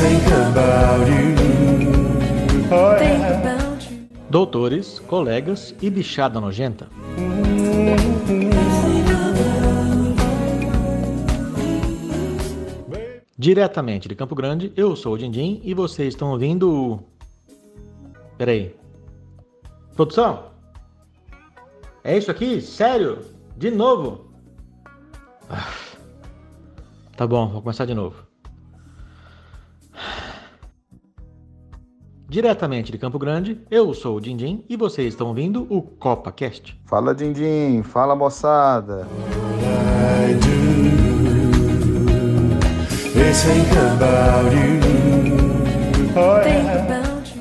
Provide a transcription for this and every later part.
think about you. Oh, yeah. Doutores, colegas e bichada nojenta. Diretamente de Campo Grande, eu sou o Dindim e vocês estão ouvindo. o- Peraí. Produção? É isso aqui? Sério? De novo? Ah. Tá bom, vou começar de novo. Diretamente de Campo Grande, eu sou o Dindim e vocês estão ouvindo o CopaCast. Fala Dindim, fala moçada.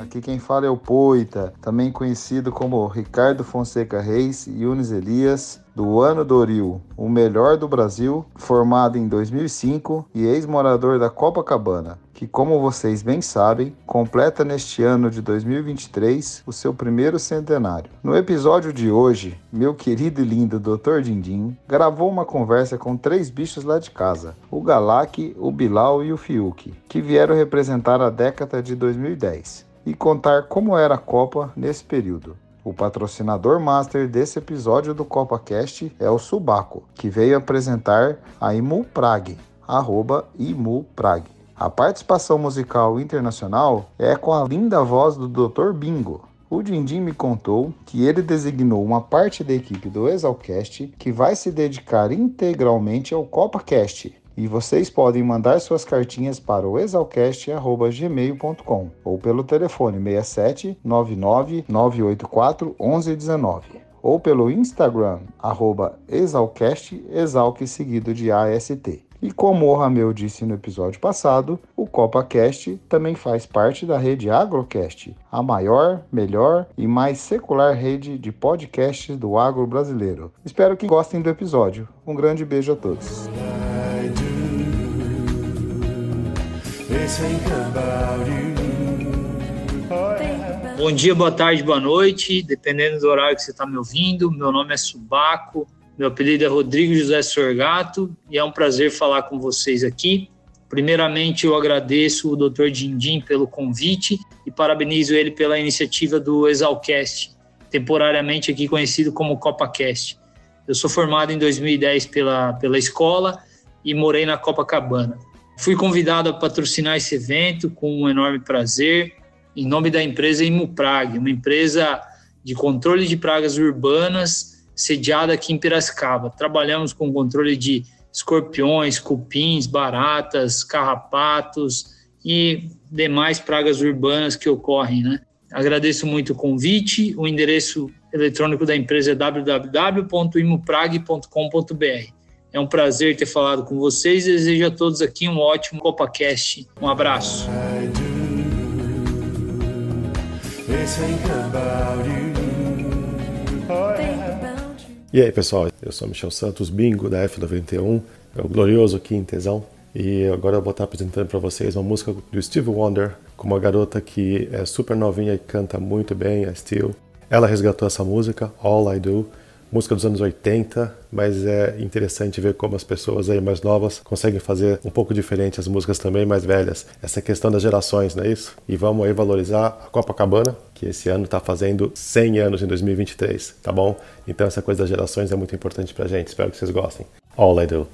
Aqui quem fala é o Poita, também conhecido como Ricardo Fonseca Reis e Yunis Elias, do Ano Doril, o melhor do Brasil, formado em 2005 e ex-morador da Copacabana, que, como vocês bem sabem, completa neste ano de 2023 o seu primeiro centenário. No episódio de hoje, meu querido e lindo Dr. Dindim gravou uma conversa com três bichos lá de casa, o Galak, o Bilal e o Fiuk, que vieram representar a década de 2010 e contar como era a Copa nesse período. O patrocinador master desse episódio do CopaCast é o Subaco, que veio apresentar a Imu Prague, arroba Imu Prague. A participação musical internacional é com a linda voz do Dr. Bingo. O Dindim me contou que ele designou uma parte da equipe do Exalcast que vai se dedicar integralmente ao CopaCast, e vocês podem mandar suas cartinhas para o exalcast.gmail.com ou pelo telefone 67 99 984 1119 ou pelo Instagram arroba exalcast, seguido de AST. E como o Rameu disse no episódio passado, o CopaCast também faz parte da rede Agrocast, a maior, melhor e mais secular rede de podcasts do agro brasileiro. Espero que gostem do episódio. Um grande beijo a todos. Bom dia, boa tarde, boa noite, dependendo do horário que você está me ouvindo. Meu nome é Subaco, meu apelido é Rodrigo José Sorgato e é um prazer falar com vocês aqui. Primeiramente, eu agradeço o Dr. Dindim pelo convite e parabenizo ele pela iniciativa do Exalcast, temporariamente aqui conhecido como CopaCast. Eu sou formado em 2010 pela, pela escola e morei na Copacabana. Fui convidado a patrocinar esse evento com um enorme prazer em nome da empresa Imuprag, uma empresa de controle de pragas urbanas sediada aqui em Piracicaba. Trabalhamos com controle de escorpiões, cupins, baratas, carrapatos e demais pragas urbanas que ocorrem, né? Agradeço muito o convite. O endereço eletrônico da empresa é www.imuprag.com.br. É um prazer ter falado com vocês e desejo a todos aqui um ótimo CopaCast. Um abraço. E aí, pessoal, eu sou Michel Santos, bingo da F91, é o glorioso Quintezão. E agora eu vou estar apresentando para vocês uma música do Steve Wonder, com uma garota que é super novinha e canta muito bem, a Steel. Ela resgatou essa música, All I Do, música dos anos 80, mas é interessante ver como as pessoas aí mais novas conseguem fazer um pouco diferente as músicas também mais velhas. Essa questão das gerações, não é isso? E vamos aí valorizar a Copacabana, que esse ano está fazendo 100 anos em 2023, tá bom? Então essa coisa das gerações é muito importante pra gente. Espero que vocês gostem. All I Do.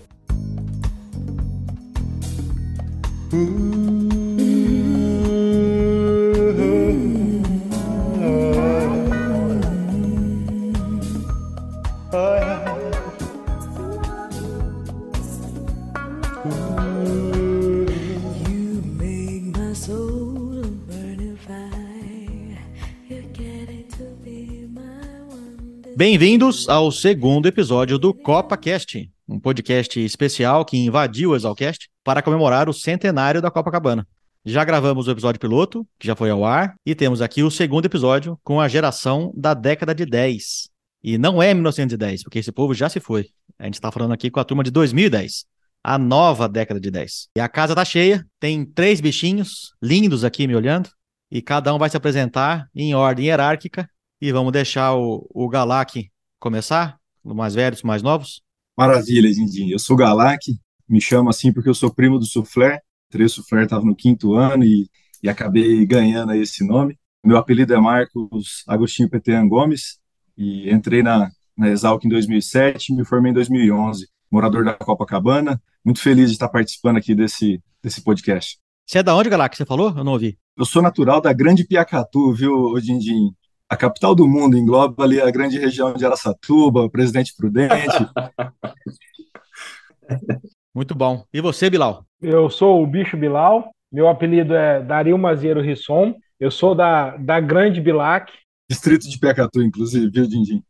Bem-vindos ao segundo episódio do CopaCast, um podcast especial que invadiu o Exalcast para comemorar o centenário da Copacabana. Já gravamos o episódio piloto, que já foi ao ar, e temos aqui o segundo episódio com a geração da década de 10. E não é 1910, porque esse povo já se foi. A gente está falando aqui com a turma de 2010, a nova década de 10. E a casa tá cheia, tem três bichinhos lindos aqui me olhando, e cada um vai se apresentar em ordem hierárquica. E vamos deixar o, o Galak começar, do mais velhos mais novos. Maravilha, Dindim. Eu sou Galak, me chamo assim porque eu sou primo do Soufflé Tresso Fer estava no quinto ano e, e acabei ganhando esse nome. Meu apelido é Marcos Agostinho Petean Gomes e entrei na, na Exalc em 2007 e me formei em 2011. Morador da Copacabana, muito feliz de estar participando aqui desse, desse podcast. Você é da onde, Galá, que você falou? Eu não ouvi. Eu sou natural da Grande Piacatu, viu, Dindim? A capital do mundo, engloba ali a grande região de Araçatuba, Presidente Prudente. Muito bom. E você, Bilal? Eu sou o Bicho Bilal, meu apelido é Dario Mazeiro Risson, eu sou da, da Grande Bilac. Distrito de Piacatu, inclusive, viu, Dindim?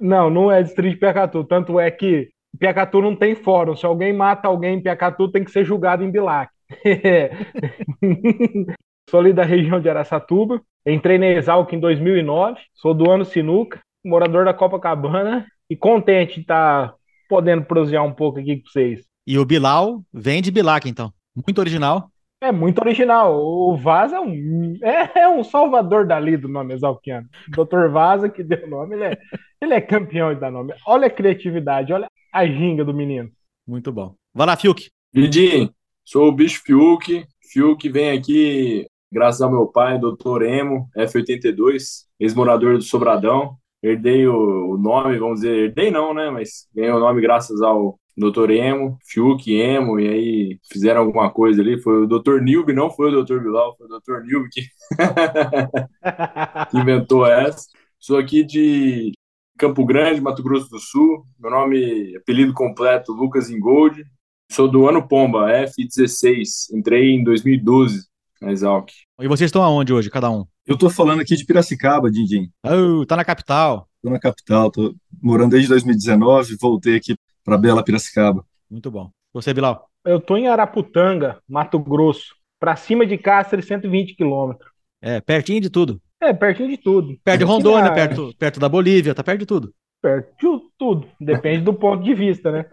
Não, não é distrito de Piacatu, tanto é que Piacatu não tem fórum, se alguém mata alguém em Piacatu tem que ser julgado em Bilac. sou ali da região de Araçatuba, entrei na Exalc em 2009, sou do ano Sinuca, morador da Copacabana e contente de estar podendo prosear um pouco aqui com vocês. E o Bilal vem de Bilac, então. Muito original. É muito original. O Vaz é um, é, é um salvador dali do nome exalquiano. Dr. Vaza, que deu o nome, ele é, ele é campeão de dar nome. Olha a criatividade, olha a ginga do menino. Muito bom. Vai lá, Fiuk. Didi, sou o bicho Fiuk. Fiuk vem aqui graças ao meu pai, Dr. Emo, F82, ex-morador do Sobradão. Herdei o, o nome, vamos dizer, herdei não, né? Mas ganhei o nome graças ao Dr. Emo, Fiuk Emo, e aí fizeram alguma coisa ali. Foi o Dr. Nilby, não foi o Dr. Bilal, foi o Dr. Nilby que... que inventou essa. Sou aqui de Campo Grande, Mato Grosso do Sul. Meu nome, apelido completo, Lucas Ingold. Sou do ano Pomba, F16. Entrei em 2012 na Exalc. E vocês estão aonde hoje, cada um? Eu tô falando aqui de Piracicaba, Dindim. Oh, tá na capital. Tô na capital, tô morando desde 2019, voltei aqui para Bela Piracicaba. Muito bom. Você, Bilal? Eu tô em Araputanga, Mato Grosso, para cima de Cáceres, 120 quilômetros. É, pertinho de tudo. É, pertinho de tudo. Perto de Rondônia, perto, perto da Bolívia, tá perto de tudo. Perto de tudo, depende do ponto de vista, né?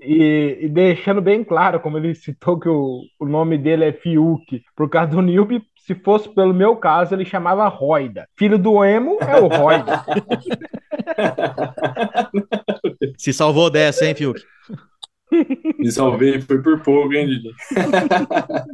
E, e deixando bem claro, como ele citou que o, o nome dele é Fiuk, por causa do Nilby, se fosse pelo meu caso, ele chamava Roida. Filho do Emo é o Roida. Se salvou dessa, hein, Fiuk? Me salvei, foi por pouco, hein, Didi?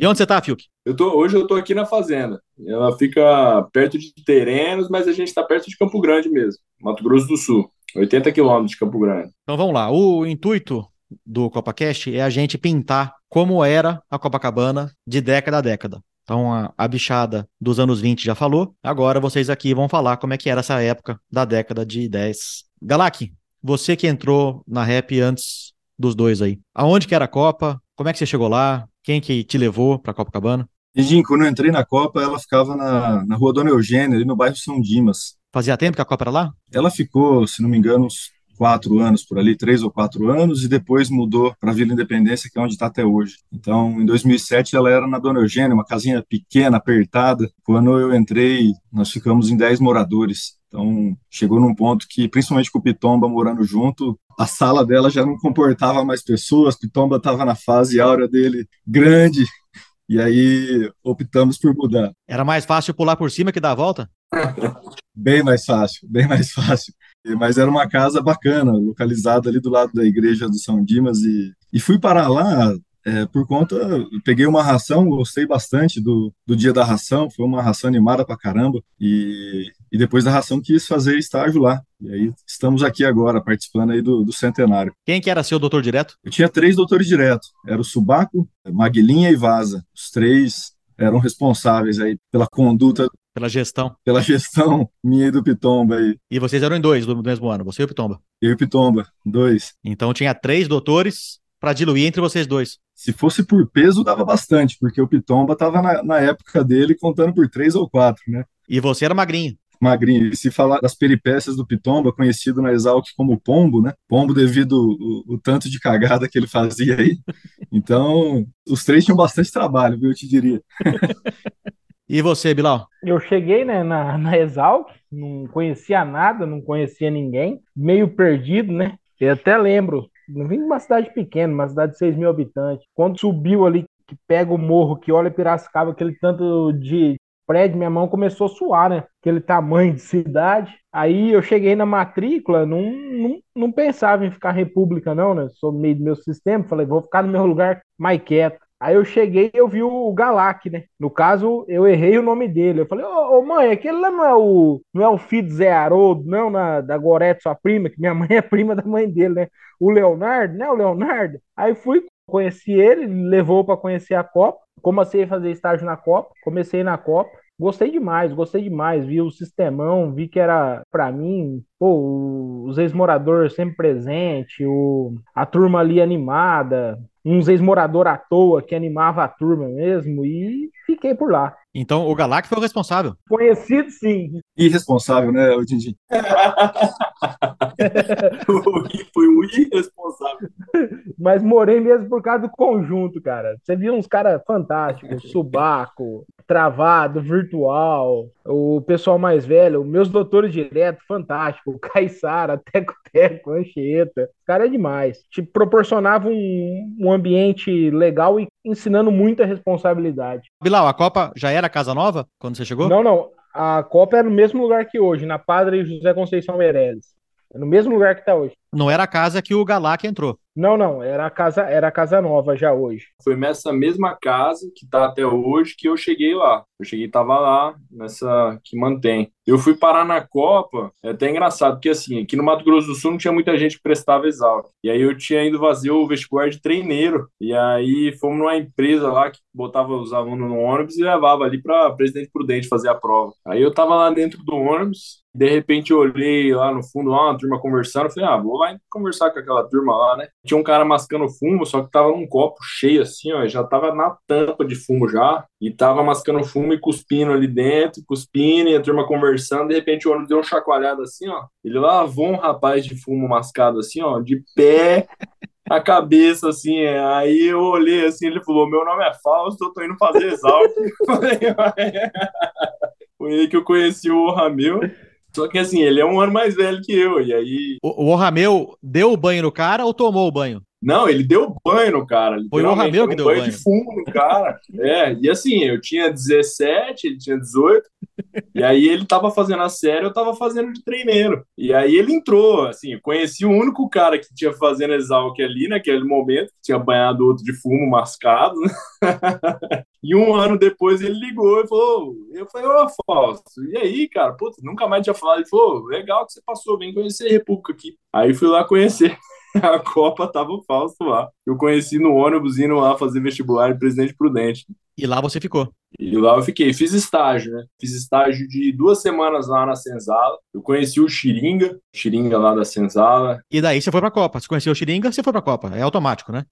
E onde você tá, Fiuk? Eu tô, hoje eu tô aqui na fazenda. Ela fica perto de Terenos, mas a gente tá perto de Campo Grande mesmo, Mato Grosso do Sul. 80 quilômetros de Campo Grande. Então vamos lá. O intuito do CopaCast é a gente pintar como era a Copacabana de década a década. Então a, a bichada dos anos 20 já falou. Agora vocês aqui vão falar como é que era essa época da década de 10. Galak, você que entrou na rap antes dos dois aí. Aonde que era a Copa? Como é que você chegou lá? Quem que te levou pra Copacabana? Dindim, quando eu entrei na Copa, ela ficava na, na rua Dona Eugênia, ali no bairro São Dimas. Fazia tempo que a Copa era lá? Ela ficou, se não me engano, uns quatro anos por ali, três ou quatro anos, e depois mudou para Vila Independência, que é onde está até hoje. Então, em 2007, ela era na Dona Eugênia, uma casinha pequena, apertada. Quando eu entrei, nós ficamos em 10 moradores. Então, chegou num ponto que, principalmente com o Pitomba morando junto, a sala dela já não comportava mais pessoas, Pitomba estava na fase áurea dele grande, e aí optamos por mudar. Era mais fácil pular por cima que dar a volta? Bem mais fácil, bem mais fácil. Mas era uma casa bacana, localizada ali do lado da igreja do São Dimas e, e fui parar lá é, por conta, peguei uma ração, gostei bastante do, do dia da ração, foi uma ração animada pra caramba e, e depois da ração quis fazer estágio lá. E aí estamos aqui agora participando aí do, do centenário. Quem que era seu doutor direto? Eu tinha três doutores direto, era o Subaco, Maguilinha e Vaza. Os três eram responsáveis aí pela conduta, Pela gestão. pela gestão minha e do Pitomba aí. E vocês eram em dois do mesmo ano, você e o Pitomba. Eu e o Pitomba, dois. Então tinha três doutores pra diluir entre vocês dois. Se fosse por peso, dava bastante, porque o Pitomba estava na, na época dele contando por três ou quatro, né? E você era magrinho. Magrinho. E se falar das peripécias do Pitomba, conhecido na Exalc como Pombo, né? Pombo devido o, o tanto de cagada que ele fazia aí. Então, os três tinham bastante trabalho, viu? Eu te diria. E você, Bilal? Eu cheguei né, na, na Exalc, não conhecia nada, não conhecia ninguém, meio perdido, né? Eu até lembro, vim de uma cidade pequena, uma cidade de 6 mil habitantes. Quando subiu ali, que pega o morro, que olha Piracicaba, aquele tanto de prédio, minha mão começou a suar, né? Aquele tamanho de cidade. Aí eu cheguei na matrícula, não, não, não pensava em ficar república, não, né? Sou meio do meu sistema, falei, vou ficar no meu lugar mais quieto. Aí eu cheguei e eu vi o Galac, né? No caso, eu errei o nome dele. Eu falei, ô, ô, mãe, aquele lá não é o, não é o filho do Zé Haroldo, não, na, da Gorete, sua prima, que minha mãe é prima da mãe dele, né? O Leonardo, né? O Leonardo. Aí fui, conheci ele levou para conhecer a Copa. Comecei a fazer estágio na Copa, comecei na Copa. Gostei demais, gostei demais. Vi o sistemão, vi que era, pra mim, pô, os ex-moradores sempre presentes, o, a turma ali animada, uns ex-moradores à toa que animava a turma mesmo, e fiquei por lá. Então o Galac foi o responsável. Conhecido, sim. Irresponsável, né, o Dindi? Foi um irresponsável. Mas morei mesmo por causa do conjunto, cara. Você viu uns caras fantásticos, subaco, travado, virtual, o pessoal mais velho, meus doutores direto, fantástico, Caissara, Teco Teco, Anchieta. Os caras é demais. Te proporcionava um, um ambiente legal e ensinando muita responsabilidade. Bilal, a Copa já era Casa Nova quando você chegou? Não, não. A Copa é no mesmo lugar que hoje, na Padre José Conceição Meirelles. É no mesmo lugar que tá hoje. Não era a casa que o Galac entrou. Não, não, era a casa, era a casa nova já hoje. Foi nessa mesma casa que tá até hoje que eu cheguei lá. Eu cheguei e tava lá, nessa que mantém. Eu fui parar na Copa, é até engraçado, porque assim, aqui no Mato Grosso do Sul não tinha muita gente que prestava exauro. E aí eu tinha ido fazer o vestibular de treineiro. E aí fomos numa empresa lá que botava os alunos no ônibus e levava ali para Presidente Prudente fazer a prova. Aí eu tava lá dentro do ônibus, de repente eu olhei lá no fundo, lá, uma turma conversando, falei, ah, vou lá conversar com aquela turma lá, né? Tinha um cara mascando fumo, só que tava num copo cheio assim, ó, já tava na tampa de fumo já, e tava mascando fumo e cuspindo ali dentro, cuspindo, e a turma conversando, de repente o ônibus deu uma chacoalhada assim, ó, ele lavou um rapaz de fumo mascado assim, ó, de pé, a cabeça, assim, aí eu olhei assim, ele falou, meu nome é Fausto, eu tô indo fazer exalto. Foi aí que eu conheci o Ramil. Só que assim, ele é um ano mais velho que eu, e aí. O, o Rameu deu o banho no cara ou tomou o banho? Não, ele deu banho no cara. Foi o Rameu que deu banho banho. de fumo no cara. É, e assim, eu tinha 17, ele tinha 18. E aí ele tava fazendo a série, eu tava fazendo de treineiro. E aí ele entrou, assim, eu conheci o único cara que tinha fazendo exalc ali naquele momento, que tinha banhado outro de fumo mascado. né? E um ano depois ele ligou e falou: Eu falei, ô Fausto, e aí, cara? Putz, nunca mais tinha falado. Ele falou: legal que você passou, vem conhecer a República aqui. Aí fui lá conhecer. A Copa tava o Fausto lá. Eu conheci no ônibus indo lá fazer vestibular em Presidente Prudente. E lá você ficou. E lá eu fiquei, fiz estágio, né? Fiz estágio de duas semanas lá na Senzala. Eu conheci o Xiringa, Xiringa lá da Senzala. E daí você foi pra Copa. Você conheceu o Xiringa, você foi pra Copa. É automático, né?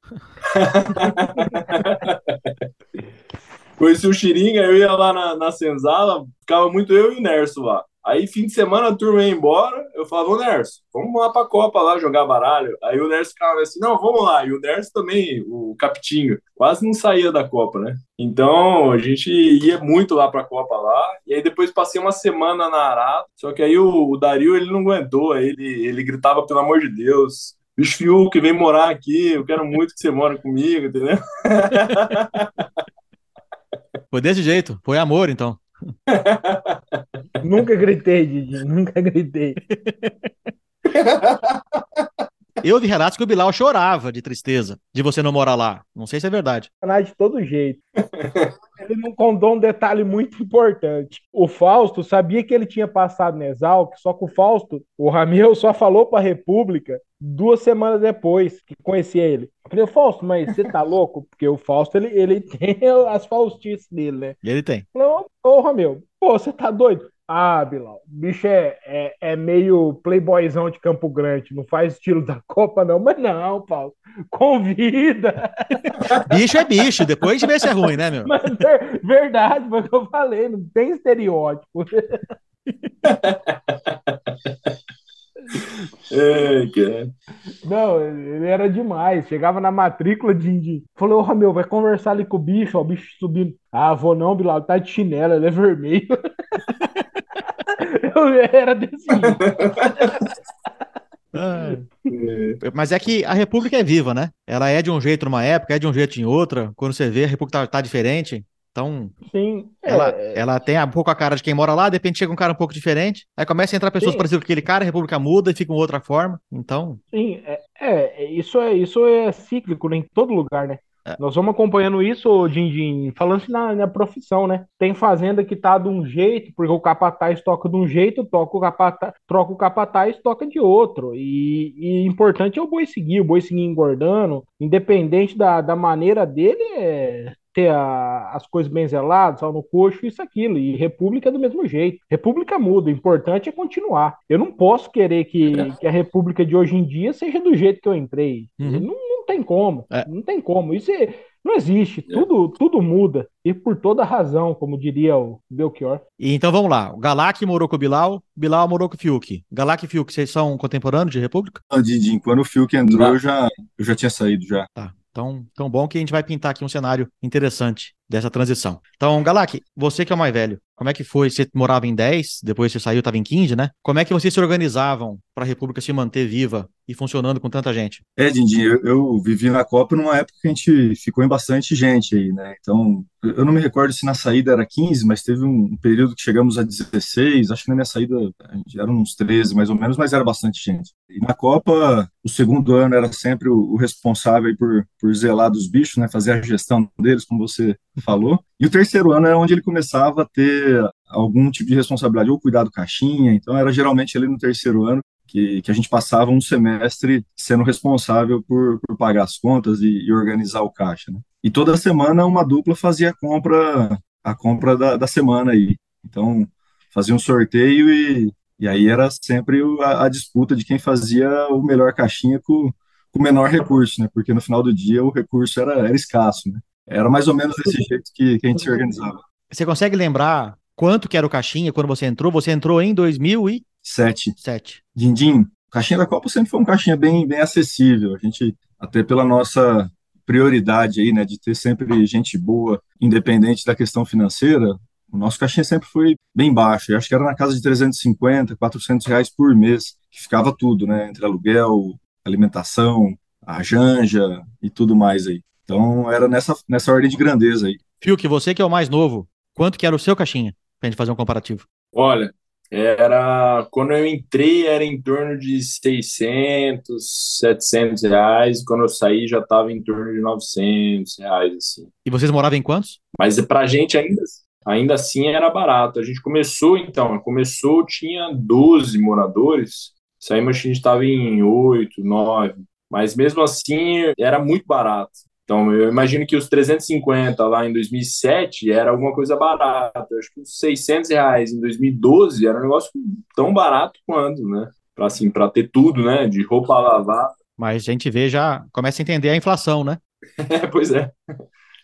Conheci o Xiringa, eu ia lá na, na Senzala, ficava muito eu e o Nerso lá. Aí, fim de semana, a turma ia embora, eu falava, ô Nerso, vamos lá pra Copa lá jogar baralho. Aí o Nerso ficava assim, não, vamos lá. E o Nerso também, o Capitinho, quase não saía da Copa, né? Então, a gente ia muito lá pra Copa lá, e aí depois passei uma semana na Arada, só que aí o, o Dario, ele não aguentou, aí ele, ele gritava, pelo amor de Deus, bicho Fiuk, vem morar aqui, eu quero muito que você more comigo, entendeu? Foi desse jeito. Foi amor, então. Nunca gritei, Didi, nunca gritei. Eu vi relatos que o Bilal chorava de tristeza de você não morar lá. Não sei se é verdade. De todo jeito. Ele não contou um detalhe muito importante. O Fausto sabia que ele tinha passado no Exalc, só que o Fausto, o Ramil, só falou pra República duas semanas depois que conhecia ele. Eu falei, Fausto, mas você tá louco? Porque o Fausto, ele, ele tem as faustices dele, né? Ele tem. Eu falei, ô, ô Ramil, pô, você tá doido? Ah, Bilal, bicho é, é, é meio playboyzão de Campo Grande, não faz estilo da Copa, não. Mas não, Paulo, convida. Bicho é bicho. Depois a gente vê se é ruim, né, meu? Mas ver- verdade, foi o que eu falei, não tem estereótipo. É, cara. Não, ele era demais. Chegava na matrícula de, de... falou, ô Ramil, vai conversar ali com o bicho, ó, o bicho subindo. Ah, vou não, Bilal, tá de chinelo, ele é vermelho. Eu era desse jeito. Ah. Mas é que a República é viva, né? Ela é de um jeito numa época, é de um jeito em outra. Quando você vê, a República tá, tá diferente. Então, Sim, é, ela, ela tem um pouco a cara de quem mora lá, de repente chega um cara um pouco diferente. Aí começa a entrar pessoas Sim. parecidas com aquele cara, a República muda e fica uma outra forma. Então, sim, é, é, isso é isso é cíclico né, em todo lugar, né? Nós vamos acompanhando isso, ô, Dindim, falando na, na profissão, né? Tem fazenda que tá de um jeito, porque o capataz toca de um jeito, toca o capataz, troca o capataz, toca de outro. E, e importante é o boi seguir, o boi seguir engordando, independente da, da maneira dele, é ter a- as coisas bem zeladas, sal no coxo, isso, aquilo. E República é do mesmo jeito. República muda, o importante é continuar. Eu não posso querer que, que a República de hoje em dia seja do jeito que eu entrei. Uhum. Não, não tem como. É. Não tem como. Isso é- não existe. Tudo, tudo muda. E por toda razão, como diria o Belchior. E então vamos lá. O Galak morou com o Bilal, Bilal morou com o Fiuk. Galak e Fiuk, vocês são contemporâneos de República? Ah, quando o Fiuk entrou, eu já, eu já tinha saído já. Tá. Então, tão bom que a gente vai pintar aqui um cenário interessante dessa transição. Então, Galak, você que é o mais velho, como é que foi? Você morava em 10, depois você saiu, estava em 15, né? Como é que vocês se organizavam para a República se manter viva e funcionando com tanta gente? É, Dindim, eu, eu vivi na Copa numa época que a gente ficou em bastante gente aí, né? Então, eu não me recordo se na saída era 15, mas teve um período que chegamos a 16, acho que na minha saída eram uns 13 mais ou menos, mas era bastante gente. E na Copa, o segundo ano era sempre o, o responsável por, por zelar dos bichos, né? Fazer a gestão deles, como você falou. E o terceiro ano era onde ele começava a ter algum tipo de responsabilidade, ou cuidar do caixinha, então era geralmente ali no terceiro ano que, que a gente passava um semestre sendo responsável por, por pagar as contas e, e organizar o caixa, né? E toda semana uma dupla fazia a compra, a compra da, da semana aí. Então, fazia um sorteio e, e aí era sempre a, a disputa de quem fazia o melhor caixinha com, com o menor recurso, né? Porque no final do dia o recurso era, era escasso, né? Era mais ou menos desse jeito que, que a gente se organizava. Você consegue lembrar quanto que era o caixinha quando você entrou? Você entrou em 2007. Sete. Dindim, o caixinha da Copa sempre foi um caixinha bem, bem acessível. A gente, até pela nossa prioridade aí, né, de ter sempre gente boa, independente da questão financeira, o nosso caixinha sempre foi bem baixo. Eu acho que era na casa de 350, 400 reais por mês, que ficava tudo, né, entre aluguel, alimentação, a janja e tudo mais aí. Então era nessa, nessa ordem de grandeza aí. Fiuk, você que é o mais novo, quanto que era o seu caixinha? Pra gente fazer um comparativo. Olha, era quando eu entrei era em torno de 600, 700 reais. Quando eu saí já estava em torno de 900 reais assim. E vocês moravam em quantos? Mas pra gente ainda, ainda assim era barato. A gente começou então, começou tinha 12 moradores. Saímos a gente estava em 8, 9. Mas mesmo assim era muito barato. Então, eu imagino que os 350 lá em 2007 era alguma coisa barata. Eu acho que os 600 reais em 2012 era um negócio tão barato quanto, né? Para assim, para ter tudo, né? De roupa a lavar. Mas a gente vê já, começa a entender a inflação, né? É, pois é.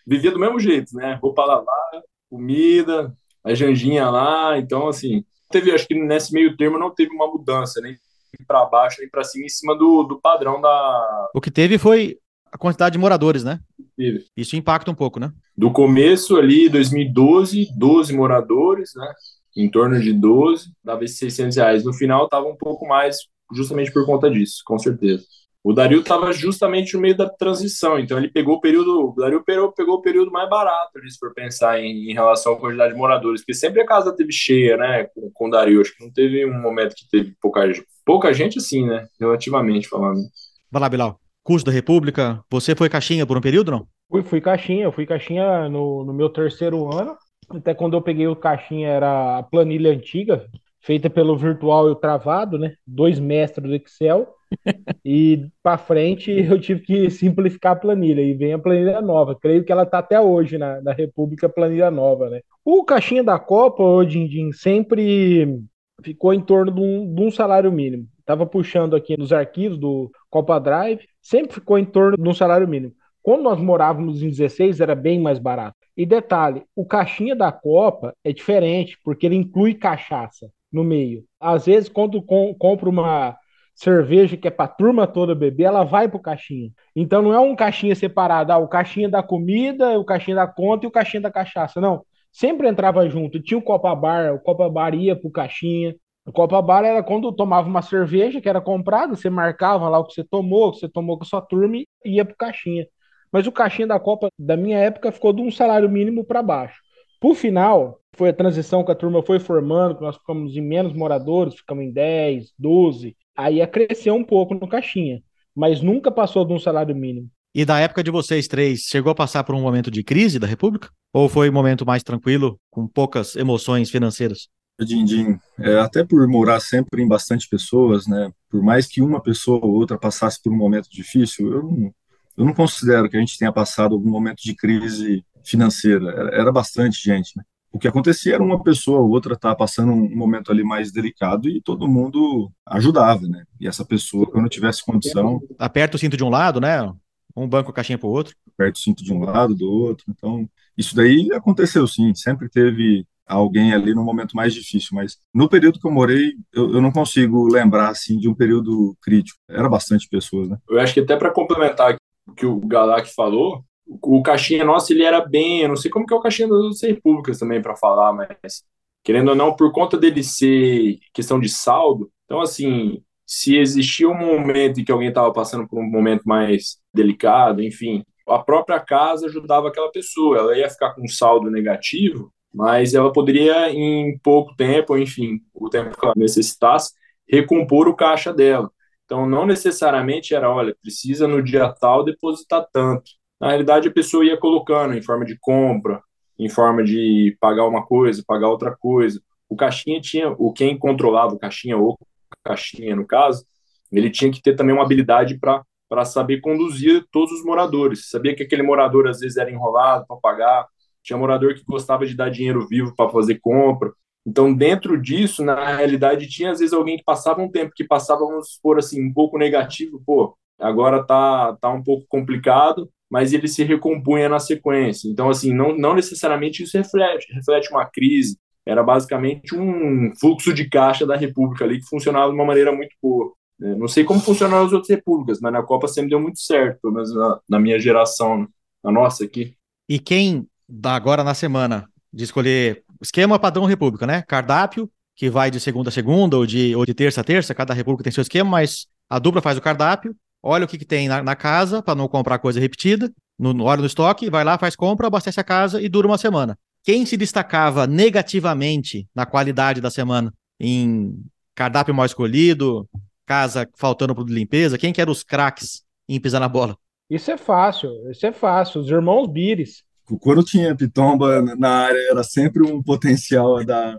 Vivia do mesmo jeito, né? Roupa a lavar, comida, a janjinha lá. Então, assim, teve, acho que nesse meio termo não teve uma mudança, nem para baixo, nem para cima, em cima do, do padrão da. O que teve foi a quantidade de moradores, né? Teve. Isso impacta um pouco, né? Do começo ali, 2012, 12 moradores, né? Em torno de 12, dava esses 600 reais. No final, tava um pouco mais, justamente por conta disso, com certeza. O Dario estava justamente no meio da transição, então ele pegou o período, o Dario pegou, pegou o período mais barato, ali, se for pensar em, em relação à quantidade de moradores, porque sempre a casa teve cheia, né, com, com o Dario, acho que não teve um momento que teve pouca pouca gente assim, né, relativamente falando. Vai lá, Bilal. Curso da República, você foi caixinha por um período, não? Fui, fui caixinha, eu fui caixinha no, no meu terceiro ano. Até quando eu peguei o caixinha era a planilha antiga, feita pelo virtual e o travado, né? Dois mestres do Excel. E para frente eu tive que simplificar a planilha e vem a planilha nova. Creio que ela está até hoje na, na República planilha nova, né? O caixinha da Copa, o Dindim, sempre ficou em torno de um, de um salário mínimo. Estava puxando aqui nos arquivos do Copa Drive, sempre ficou em torno de um salário mínimo. Quando nós morávamos em 16, era bem mais barato. E detalhe, o caixinha da Copa é diferente, porque ele inclui cachaça no meio. Às vezes, quando com, compra uma cerveja que é para a turma toda beber, ela vai pro caixinha. Então não é um caixinha separado, ah, o caixinha da comida, o caixinha da conta e o caixinha da cachaça. Não, sempre entrava junto. Tinha o Copa Bar, o Copa Bar ia pro caixinha. O Copa Bar era quando tomava uma cerveja que era comprada, você marcava lá o que você tomou, o que você tomou com a sua turma e ia pro caixinha. Mas o caixinha da Copa da minha época ficou de um salário mínimo para baixo. Por final, foi a transição que a turma foi formando, que nós ficamos em menos moradores, ficamos em 10, 12. Aí ia crescer um pouco no caixinha, mas nunca passou de um salário mínimo. E da época de vocês três, chegou a passar por um momento de crise da República? Ou foi um momento mais tranquilo, com poucas emoções financeiras? Dindim, é, até por morar sempre em bastante pessoas, né? Por mais que uma pessoa ou outra passasse por um momento difícil, eu não, eu não considero que a gente tenha passado algum momento de crise financeira. Era, era bastante gente, né? O que acontecia era uma pessoa ou outra estar tá passando um momento ali mais delicado e todo mundo ajudava, né? E essa pessoa, quando tivesse condição. Aperta o cinto de um lado, né? Um banco caixinha para o outro. Aperta o cinto de um lado, do outro. Então, isso daí aconteceu sim. Sempre teve alguém ali no momento mais difícil, mas no período que eu morei, eu, eu não consigo lembrar assim de um período crítico. Era bastante pessoas, né? Eu acho que até para complementar o que o Galac falou, o caixinha nosso ele era bem, eu não sei como que é o caixinha das outras repúblicas também para falar, mas querendo ou não, por conta dele ser questão de saldo, então assim, se existia um momento em que alguém estava passando por um momento mais delicado, enfim, a própria casa ajudava aquela pessoa, ela ia ficar com um saldo negativo, mas ela poderia em pouco tempo, enfim, o tempo que ela necessitasse, recompor o caixa dela. Então, não necessariamente era, olha, precisa no dia tal depositar tanto. Na realidade, a pessoa ia colocando em forma de compra, em forma de pagar uma coisa, pagar outra coisa. O caixinha tinha, o quem controlava o caixinha ou caixinha no caso, ele tinha que ter também uma habilidade para saber conduzir todos os moradores. Sabia que aquele morador às vezes era enrolado para pagar, tinha morador que gostava de dar dinheiro vivo para fazer compra. Então, dentro disso, na realidade, tinha às vezes alguém que passava um tempo que passava, vamos supor assim, um pouco negativo, pô, agora tá, tá um pouco complicado, mas ele se recompunha na sequência. Então, assim, não, não necessariamente isso reflete, reflete uma crise, era basicamente um fluxo de caixa da República ali que funcionava de uma maneira muito boa. É, não sei como funcionaram as outras repúblicas, mas na Copa sempre deu muito certo, pelo menos na, na minha geração, né? na nossa aqui. E quem dá agora na semana de escolher esquema padrão república, né? Cardápio, que vai de segunda a segunda ou de, ou de terça a terça, cada república tem seu esquema, mas a dupla faz o cardápio, olha o que, que tem na, na casa para não comprar coisa repetida, no, olha no estoque, vai lá, faz compra, abastece a casa e dura uma semana. Quem se destacava negativamente na qualidade da semana em cardápio mal escolhido, casa faltando para limpeza, quem que eram os craques em pisar na bola? Isso é fácil, isso é fácil. Os irmãos Bires. Quando tinha pitomba na área, era sempre um potencial a dar,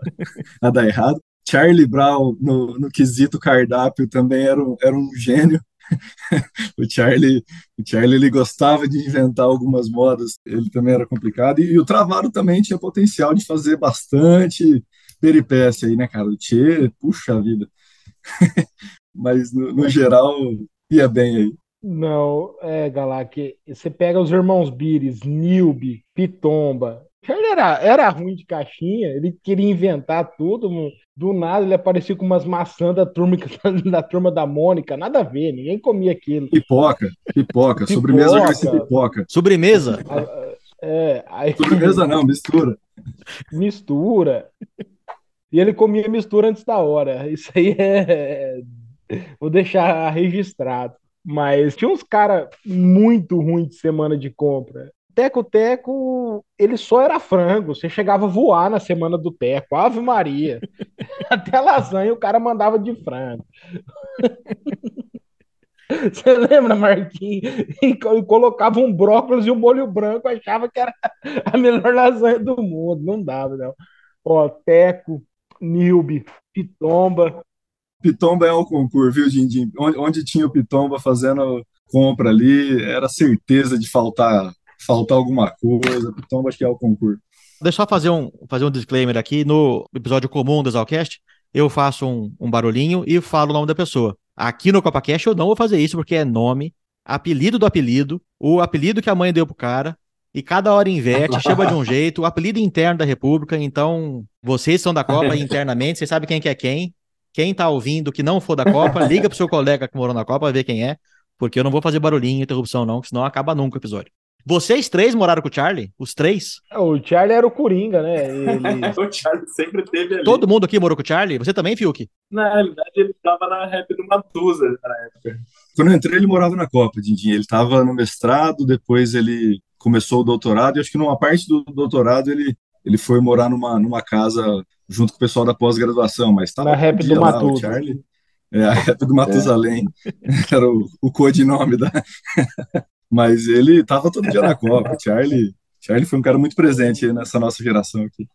a dar errado. Charlie Brown, no, no quesito cardápio, também era um, era um gênio. o Charlie, o Charlie ele gostava de inventar algumas modas, ele também era complicado. E, e o Travaro também tinha potencial de fazer bastante peripécia aí, né, cara? O Tchê, puxa vida. Mas no, no, geral ia bem aí. Não, é, Galac, você pega os irmãos Bires, Nilbe, Pitomba. Ele era, era ruim de caixinha, ele queria inventar tudo. Do nada ele aparecia com umas maçãs da turma, da turma da Mônica, nada a ver, ninguém comia aquilo. Pipoca, pipoca, sobremesa vai ser pipoca. Sobremesa? É, aí... Sobremesa não, mistura. Mistura. E ele comia mistura antes da hora. Isso aí é. Vou deixar registrado. Mas tinha uns caras muito ruins de semana de compra. Teco Teco, ele só era frango. Você chegava a voar na semana do Teco. Ave Maria. Até lasanha o cara mandava de frango. Você lembra, Marquinhos? E colocava um brócolis e um molho branco, achava que era a melhor lasanha do mundo. Não dava, não. Ó, Teco, Nilbe, Pitomba. Pitomba é um concurso, viu, Dindim? Onde, onde tinha o Pitomba fazendo compra ali, era certeza de faltar, faltar alguma coisa. Acho que é o concurso. Deixa eu fazer um, fazer um disclaimer aqui. No episódio comum do Exalcast, eu faço um, um barulhinho e falo o nome da pessoa. Aqui no CopaCast eu não vou fazer isso porque é nome, apelido do apelido, o apelido que a mãe deu pro cara, e cada hora inverte, chama de um jeito, o apelido interno da República, então vocês são da Copa internamente, vocês sabem quem que é quem. Quem tá ouvindo que não for da Copa, liga pro seu colega que morou na Copa, ver quem é, porque eu não vou fazer barulhinho, interrupção não, senão acaba nunca o episódio. Vocês três moraram com o Charlie? Os três? É, o Charlie era o Coringa, né? Ele... o Charlie sempre teve ali. Todo mundo aqui morou com o Charlie? Você também, Fiuk? Na realidade, ele tava na rap do Matusa na época. Quando eu entrei, ele morava na Copa, Dindim. Ele tava no mestrado, depois ele começou o doutorado, e acho que numa parte do doutorado ele, ele foi morar numa, numa casa junto com o pessoal da pós-graduação, mas estava na rap do Matusa. Charlie. É, a rap do Matusalém. É. Era o, o codinome da. Mas ele tava todo dia na Copa. Charlie, Charlie foi um cara muito presente nessa nossa geração aqui.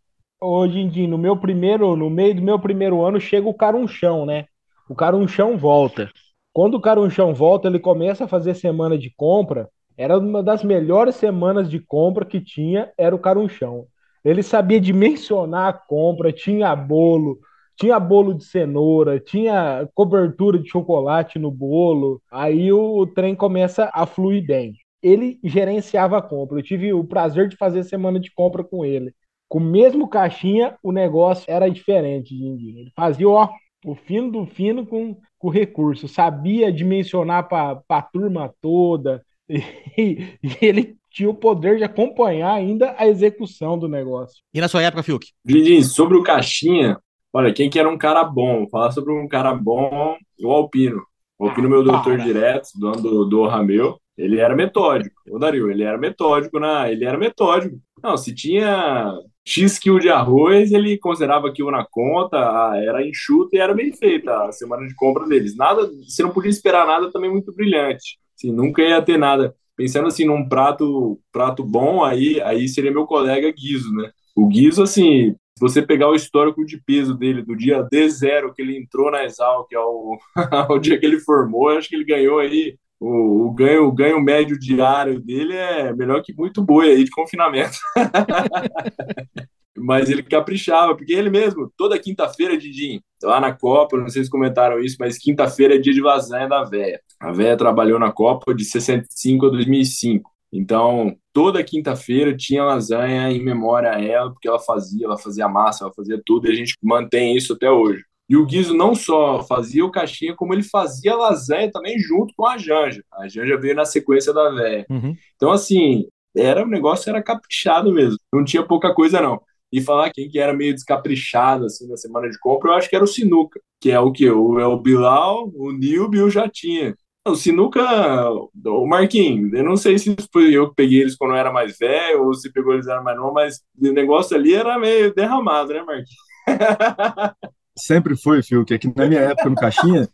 Em dia, no meu primeiro, no meio do meu primeiro ano, chega o carunchão, né? O carunchão volta. Quando o carunchão volta, ele começa a fazer semana de compra. Era uma das melhores semanas de compra que tinha, era o carunchão. Ele sabia dimensionar a compra, tinha bolo, tinha bolo de cenoura, tinha cobertura de chocolate no bolo. Aí o, trem começa a fluir bem. Ele gerenciava a compra. Eu tive o prazer de fazer semana de compra com ele. Com o mesmo caixinha, o negócio era diferente, Dindinho. Ele fazia, ó, o fino do fino com, com recurso. Sabia dimensionar para a turma toda. E, e ele tinha o poder de acompanhar ainda a execução do negócio. E na sua época, Fiuk? Lindinho, sobre o Caixinha, olha, quem que era um cara bom? Falar sobre um cara bom, o Alpino. O Alpino, meu doutor para. direto, dono do, do Rameu, ele era metódico. O Dario, ele era metódico, na, ele era metódico. Não, se tinha X quilo de arroz, ele considerava aquilo na conta, ah, era enxuto e era bem feita a semana de compra deles. Nada, você não podia esperar nada também muito brilhante. Assim, nunca ia ter nada. Pensando assim num prato, prato bom, aí, aí seria meu colega Guizo, né? O Guizo, assim, se você pegar o histórico de peso dele do dia D0 que ele entrou na Exal, que é o, o dia que ele formou, acho que ele ganhou aí o, o ganho, o ganho médio diário dele é melhor que muito boi aí de confinamento. mas ele caprichava, porque ele mesmo, toda quinta-feira, Didinho, lá na Copa, não sei se comentaram isso, mas quinta-feira é dia de lasanha da véia. A véia trabalhou na Copa de 65 a 2005. Então, toda quinta-feira tinha lasanha em memória a ela, porque ela fazia, ela fazia massa, ela fazia tudo, e a gente mantém isso até hoje. E o Guizo não só fazia o caixinha, como ele fazia lasanha também junto com a Janja. A Janja veio na sequência da véia. Uhum. Então, assim, era o negócio era caprichado mesmo. Não tinha pouca coisa, não. E falar quem que era meio descaprichado, assim, na semana de compra, eu acho que era o Sinuca, que é o que? O, é o Bilal, o Nilbe e o Jatinha. O Sinuca, o Marquinhos, eu não sei se foi eu que peguei eles quando eu era mais velho, ou se pegou eles eram mais novos, mas o negócio ali era meio derramado, né, Marquinhos? Sempre foi, Fio, que aqui na minha época no Caixinha,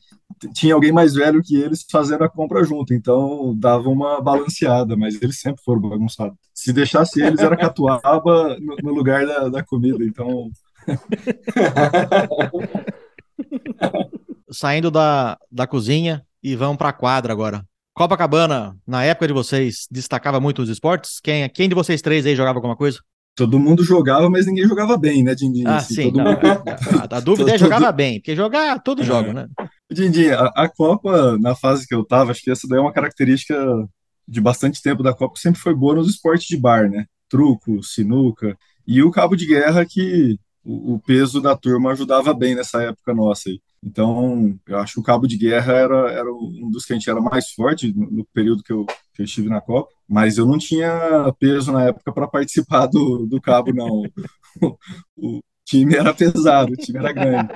tinha alguém mais velho que eles fazendo a compra junto, então dava uma balanceada, mas eles sempre foram bagunçados. Se deixasse eles, era catuaba no, no lugar da, da comida, então Saindo da, da cozinha e vamos pra quadra agora. Copacabana, na época de vocês, destacava muito os esportes? Quem, quem de vocês três aí jogava alguma coisa? todo mundo jogava, mas ninguém jogava bem, né, Dindinho? Ah, Assim, sim. todo não, mundo- a, a dúvida é todo- jogava bem, porque jogar, todos É. jogam, né? Dindinho, a, a Copa, na fase que eu tava, acho que essa daí é uma característica de bastante tempo da Copa, sempre foi boa nos esportes de bar, né? Truco, sinuca, e o cabo de guerra que o, o peso da turma ajudava bem nessa época nossa aí. Então, eu acho que o cabo de guerra era, era um dos que a gente era mais forte no, no período que eu, que eu estive na Copa, mas eu não tinha peso na época para participar do, do cabo, não. O, o time era pesado, o time era grande.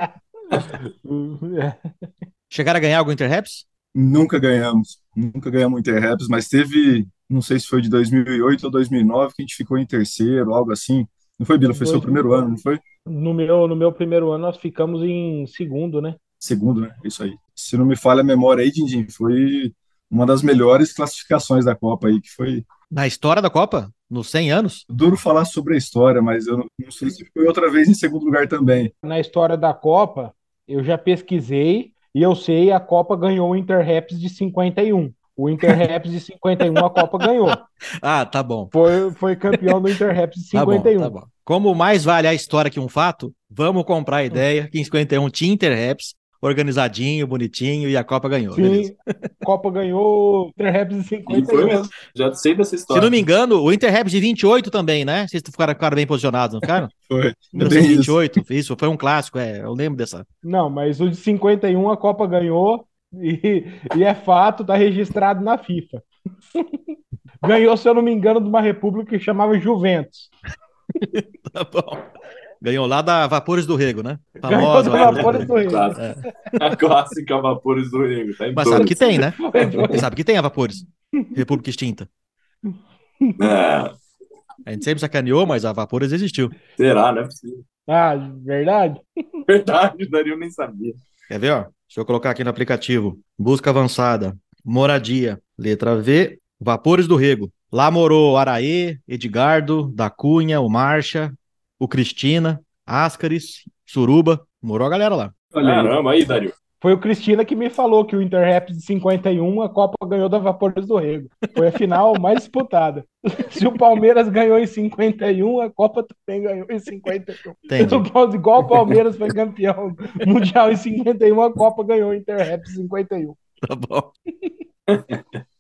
Chegaram a ganhar algum Interraps? Nunca ganhamos, nunca ganhamos Interraps, mas teve, não sei se foi de 2008 ou 2009, que a gente ficou em terceiro, algo assim. Não foi, Bila? Foi seu primeiro ano, não foi? No meu, no meu primeiro ano, nós ficamos em segundo, né? Segundo, né? Isso aí. Se não me falha a memória aí, Dindim, foi uma das melhores classificações da Copa aí, que foi Na história da Copa? Nos 100 anos? duro falar sobre a história, mas eu não, não sei se foi outra vez em segundo lugar também. Na história da Copa, eu já pesquisei e eu sei a Copa ganhou o Interraps de 51. O Interraps de 51 a Copa ganhou. Ah, tá bom. Foi, foi campeão do Interraps de Tá bom, 51. tá bom. Como mais vale a história que um fato, vamos comprar a ideia que em 51 tinha Interraps, organizadinho, bonitinho, e a Copa ganhou. beleza. Sim, Copa ganhou o Interraps de E foi 51. mesmo. Já sei dessa Se história. não me engano, o Interraps de 28 também, né? Vocês ficaram, ficaram bem posicionados, não ficaram? Foi. É bem isso. 1928, isso, foi um clássico, é, eu lembro dessa. Não, mas o de 51 a Copa ganhou e, e é fato, tá registrado na FIFA. Ganhou, se eu não me engano, de uma república que chamava Juventus. Tá bom. Ganhou lá da Vapores do Rego, né? Famosa Vapores do Vapores Rego. do Rego. Clássica. A clássica Vapores do Rego. Tá Mas sabe que tem, né? Sabe que tem a Vapores. República extinta. É, A gente sempre sacaneou, mas a Vapores existiu. será, não é possível. Ah, verdade? Verdade, o Dario nem sabia. Quer ver, ó? Deixa eu colocar aqui no aplicativo. Busca avançada. Moradia. Letra V. Vapores do Rego. Lá morou Araê, Edgardo, da Cunha, o Marcha, o Cristina, Ascaris, Suruba. Morou a galera lá. Caramba, aí, Dario. Foi o Cristina que me falou que o Interraps de 51 a Copa ganhou da Vapores do Rego. Foi a final mais disputada. Se o Palmeiras ganhou em 51, a Copa também ganhou em 51. Entendi. Igual o Palmeiras foi campeão mundial em 51, a Copa ganhou o Interraps em 51. Tá bom.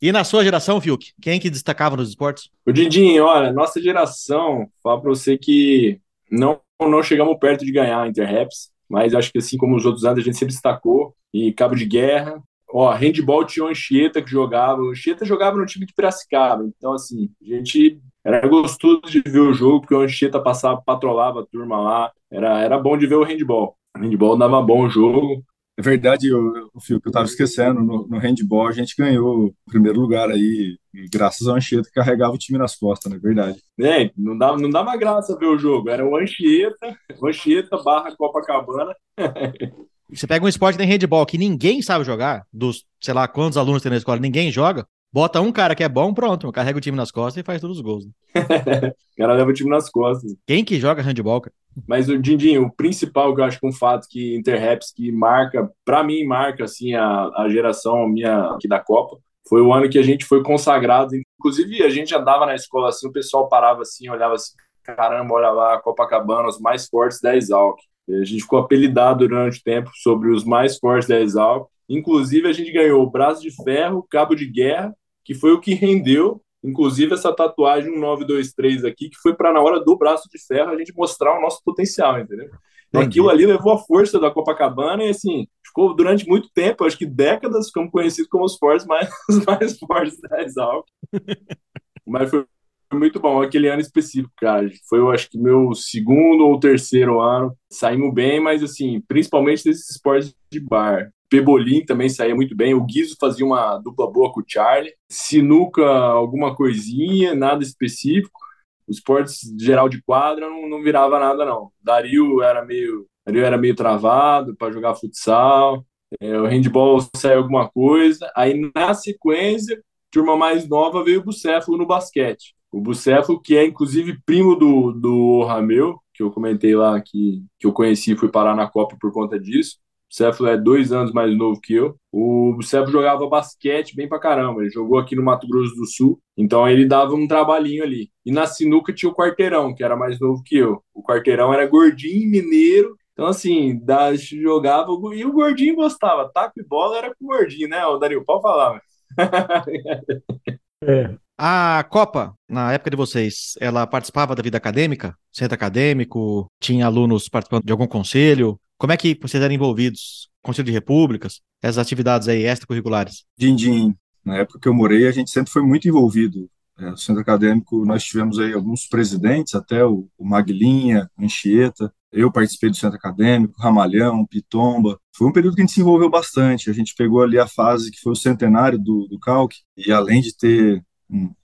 E na sua geração, Fiuk, quem que destacava nos esportes? O Didinho, olha, nossa geração, fala pra você que não, não chegamos perto de ganhar a Interraps, mas acho que assim como os outros anos a gente sempre destacou, e cabo de guerra. Ó, handball tinha o Anchieta que jogava, o Anchieta jogava no time de Piracicaba, então assim, a gente era gostoso de ver o jogo, porque o Anchieta passava, patrolava a turma lá, era, era bom de ver o handball. O handball dava bom jogo, É verdade, o, Fio, que eu estava esquecendo, no, no handball a gente ganhou o primeiro lugar aí, e graças ao Anchieta que carregava o time nas costas, não é verdade? É, não dava, não dava graça ver o jogo. Era o Anchieta, o Anchieta barra Copacabana. Você pega um esporte que tem handball que ninguém sabe jogar, dos, sei lá, quantos alunos tem na escola, ninguém joga, bota um cara que é bom, pronto, carrega o time nas costas e faz todos os gols. né? O cara leva o time nas costas. Quem que joga handball, cara? Mas o Dindinho, o principal que eu acho que é um fato que Interraps que marca, pra mim marca assim a, a geração minha aqui da Copa, foi o ano que a gente foi consagrado. Inclusive a gente andava na escola assim, o pessoal parava assim, olhava assim, caramba, olha lá, Copacabana, os mais fortes da Exalc. A gente ficou apelidado durante o tempo sobre os mais fortes da Exalc. Inclusive a gente ganhou o braço de ferro, cabo de guerra, que foi o que rendeu Inclusive essa tatuagem 1923 aqui, que foi para na hora do braço de ferro a gente mostrar o nosso potencial, entendeu? Então, aquilo ali levou a força da Copacabana e assim, ficou durante muito tempo, acho que décadas, ficamos conhecidos como os fortes mais, mais fortes da Exalc. Mas foi muito bom aquele ano específico, cara. Foi, eu acho que meu segundo ou terceiro ano. Saímos bem, mas assim, principalmente desses esportes de bar. Pebolim também saía muito bem. O Guizo fazia uma dupla boa com o Charlie. Sinuca, alguma coisinha, nada específico. Os esportes geral de quadra não, não virava nada, não. Dario era meio, Dario era meio travado para jogar futsal. É, o handball saiu alguma coisa. Aí, na sequência, turma mais nova veio o Bucéfalo no basquete. O Bucéfalo, que é inclusive primo do, do Rameu, que eu comentei lá que, que eu conheci e fui parar na Copa por conta disso. O Bucéfalo é dois anos mais novo que eu. O Bucéfalo jogava basquete bem pra caramba. Ele jogou aqui no Mato Grosso do Sul, então ele dava um trabalhinho ali. E na sinuca tinha o Quarteirão, que era mais novo que eu. O Quarteirão era gordinho, mineiro, então, assim, da, jogava e o gordinho gostava. Taco e bola era com o gordinho, né, o Dario? Pode falar. É. A Copa, na época de vocês, ela participava da vida acadêmica? Centro acadêmico? Tinha alunos participando de algum conselho? Como é que vocês eram envolvidos? Conselho de repúblicas? Essas atividades aí extracurriculares? Dindim, na época que eu morei, a gente sempre foi muito envolvido. É, no centro acadêmico, nós tivemos aí alguns presidentes, até o, o Maglinha, o Anchieta. Eu participei do centro acadêmico, Ramalhão, Pitomba. Foi um período que a gente se envolveu bastante. A gente pegou ali a fase que foi o centenário do, do Calc, e além de ter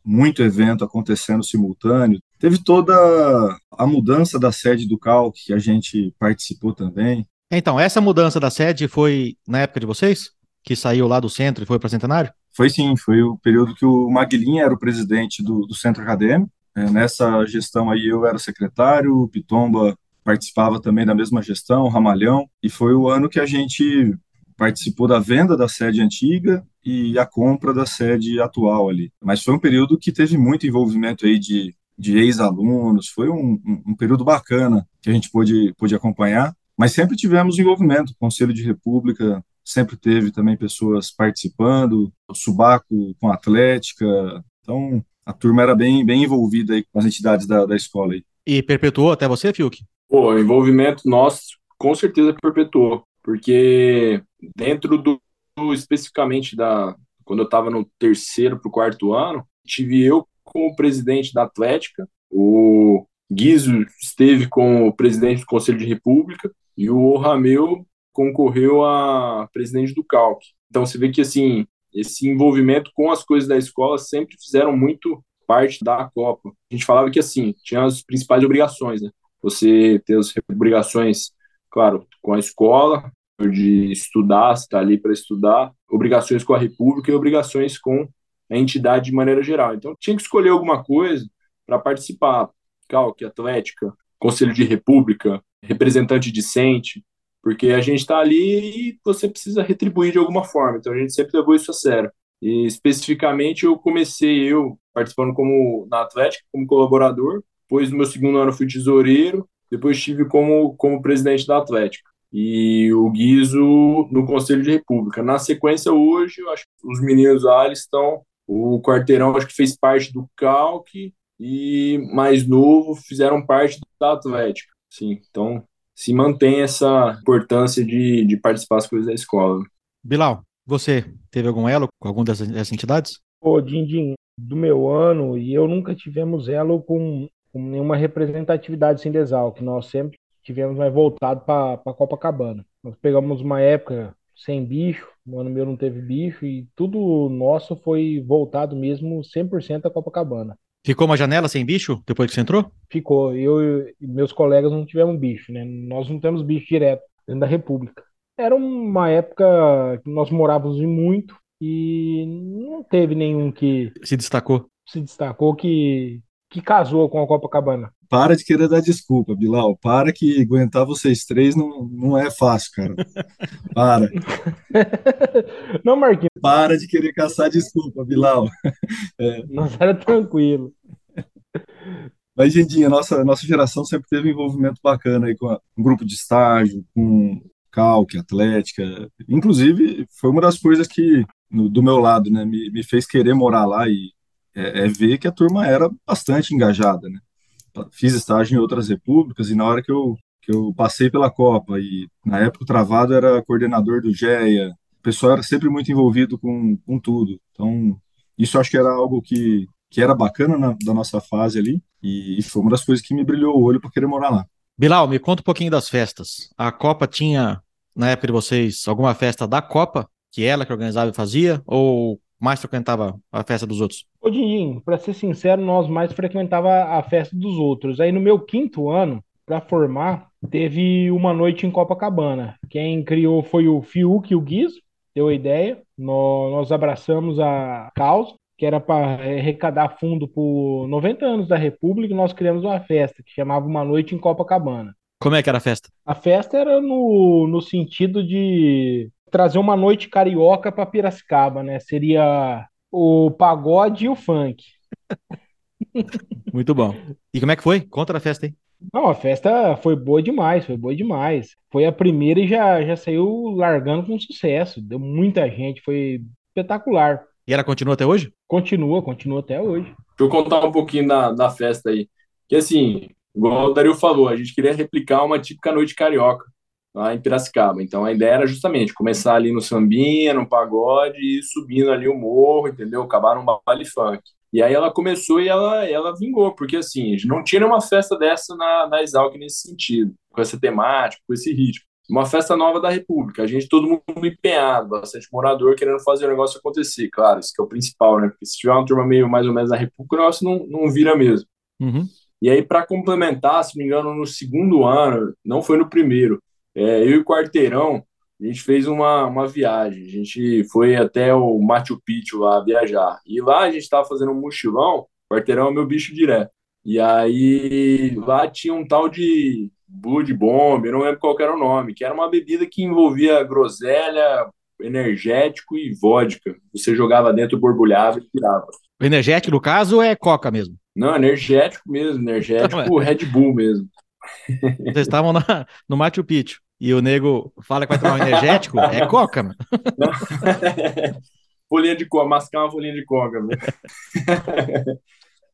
muito evento acontecendo simultâneo, teve toda a mudança da sede do Calc, que a gente participou também. Então, essa mudança da sede foi na época de vocês? Que saiu lá do centro e foi para Centenário? Foi sim, foi o período que o Maglinha era o presidente do, do centro acadêmico. É, nessa gestão aí eu era secretário, o Pitomba participava também da mesma gestão, o Ramalhão, e foi o ano que a gente participou da venda da sede antiga e a compra da sede atual ali. Mas foi um período que teve muito envolvimento aí de, de ex-alunos, foi um, um, um período bacana que a gente pôde, pôde acompanhar, mas sempre tivemos envolvimento, o Conselho de República sempre teve também pessoas participando, o Subaco com a Atlética, então a turma era bem, bem envolvida aí com as entidades da, da escola aí. E perpetuou até você, Fiuk? Pô, o envolvimento nosso com certeza perpetuou, porque dentro do, especificamente da, quando eu estava no terceiro para o quarto ano, tive eu como presidente da Atlética, o Guizo esteve como presidente do Conselho de República e o Rameu concorreu a presidente do CALC. Então você vê que assim, esse envolvimento com as coisas da escola sempre fizeram muito parte da Copa. A gente falava que assim, tinha as principais obrigações, né? Você ter as obrigações, claro, com a escola, de estudar, você está ali para estudar, obrigações com a República e obrigações com a entidade de maneira geral. Então tinha que escolher alguma coisa para participar. Calque, Atlética, Conselho de República, representante discente, porque a gente está ali e você precisa retribuir de alguma forma. Então a gente sempre levou isso a sério. E especificamente eu comecei eu participando como na Atlética como colaborador, depois no meu segundo ano fui tesoureiro, depois estive como como presidente da Atlética e o Guizo no Conselho de República. Na sequência hoje, eu acho que os meninos lá estão o quarteirão acho que fez parte do Calque e mais novo fizeram parte da Atlética. Sim, então se mantém essa importância de, de participar das coisas da escola. Bilal, você teve algum elo com alguma dessas, dessas entidades? Pô, Dindim, do meu ano, e eu nunca tivemos elo com, com nenhuma representatividade sindesal, que nós sempre tivemos mais voltado para Copacabana. Nós pegamos uma época sem bicho, no ano meu não teve bicho, e tudo nosso foi voltado mesmo 100% a Copacabana. Ficou uma janela sem bicho depois que você entrou? Ficou. Eu e meus colegas não tivemos bicho, né? Nós não temos bicho direto dentro da República. Era uma época que nós morávamos em muito e não teve nenhum que Se destacou? se destacou que, que casou com a Copacabana. Para de querer dar desculpa, Bilal. Para que aguentar vocês três não, não é fácil, cara. Para. Não, Marquinhos, Para de querer caçar desculpa, Bilal. nós era tranquilo. Mas, Gendinha, nossa, nossa geração sempre teve um envolvimento bacana aí com a- um grupo de estágio, com Calque, Atlética. Inclusive, foi uma das coisas que, no- do meu lado, né, me, me fez querer morar lá e é, é ver que a turma era bastante engajada, né? Fiz estágio em outras repúblicas e na hora que eu, que eu passei pela Copa e na época o Travado era coordenador do GEA, o pessoal era sempre muito envolvido com, com tudo. Então, isso acho que era algo que, que era bacana na, da nossa fase ali e, e foi uma das coisas que me brilhou o olho para querer morar lá. Bilal, me conta um pouquinho das festas. A Copa tinha, na época de vocês, alguma festa da Copa que ela que organizava e fazia? Ou mais frequentava a festa dos outros? Ô, Dindim, pra ser sincero, nós mais frequentava a festa dos outros. Aí no meu quinto ano, pra formar, teve uma noite em Copacabana. Quem criou foi o Fiuk e o Guizo, deu a ideia. Nó- Nós abraçamos a causa, que era para arrecadar fundo por 90 anos da República, e nós criamos uma festa que chamava Uma Noite em Copacabana. Como é que era a festa? A festa era no, no sentido de trazer uma noite carioca para Piracicaba, né? Seria o pagode e o funk. Muito bom. E como é que foi? Conta a festa aí. Não, a festa foi boa demais, foi boa demais. Foi a primeira e já, já saiu largando com sucesso. Deu muita gente, foi espetacular. E ela continua até hoje? Continua, continua até hoje. Deixa eu contar um pouquinho da, da festa aí. Que assim, igual o Dario falou, a gente queria replicar uma típica noite carioca lá em Piracicaba. Então a ideia era justamente começar ali no sambinha, no pagode e subindo ali o morro, entendeu? Acabar num baile funk. E aí ela começou e ela, ela vingou, porque assim, não tinha nenhuma festa dessa na, na Exalc nesse sentido, com essa temática, com esse ritmo. Uma festa nova da República, a gente, todo mundo empenhado, bastante morador querendo fazer o negócio acontecer, claro, isso que é o principal, né? Porque se tiver uma turma meio mais ou menos da República, o negócio não, não vira mesmo. Uhum. E aí, para complementar, se não me engano, no segundo ano, não foi no primeiro, é, eu e o Quarteirão, a gente fez uma, uma viagem. A gente foi até o Machu Picchu lá viajar. E lá a gente estava fazendo um mochilão, o Quarteirão é meu bicho direto. E aí lá tinha um tal de Blood Bomb, eu não lembro qual era o nome, que era uma bebida que envolvia groselha, energético e vodka. Você jogava dentro, borbulhava e tirava. O energético, no caso, é Coca mesmo. Não, energético mesmo, energético, Red Bull mesmo. Vocês estavam na- no Machu Picchu. E o nego fala que vai tomar um energético, é Coca, mano. de coca, mascar uma folhinha de coca.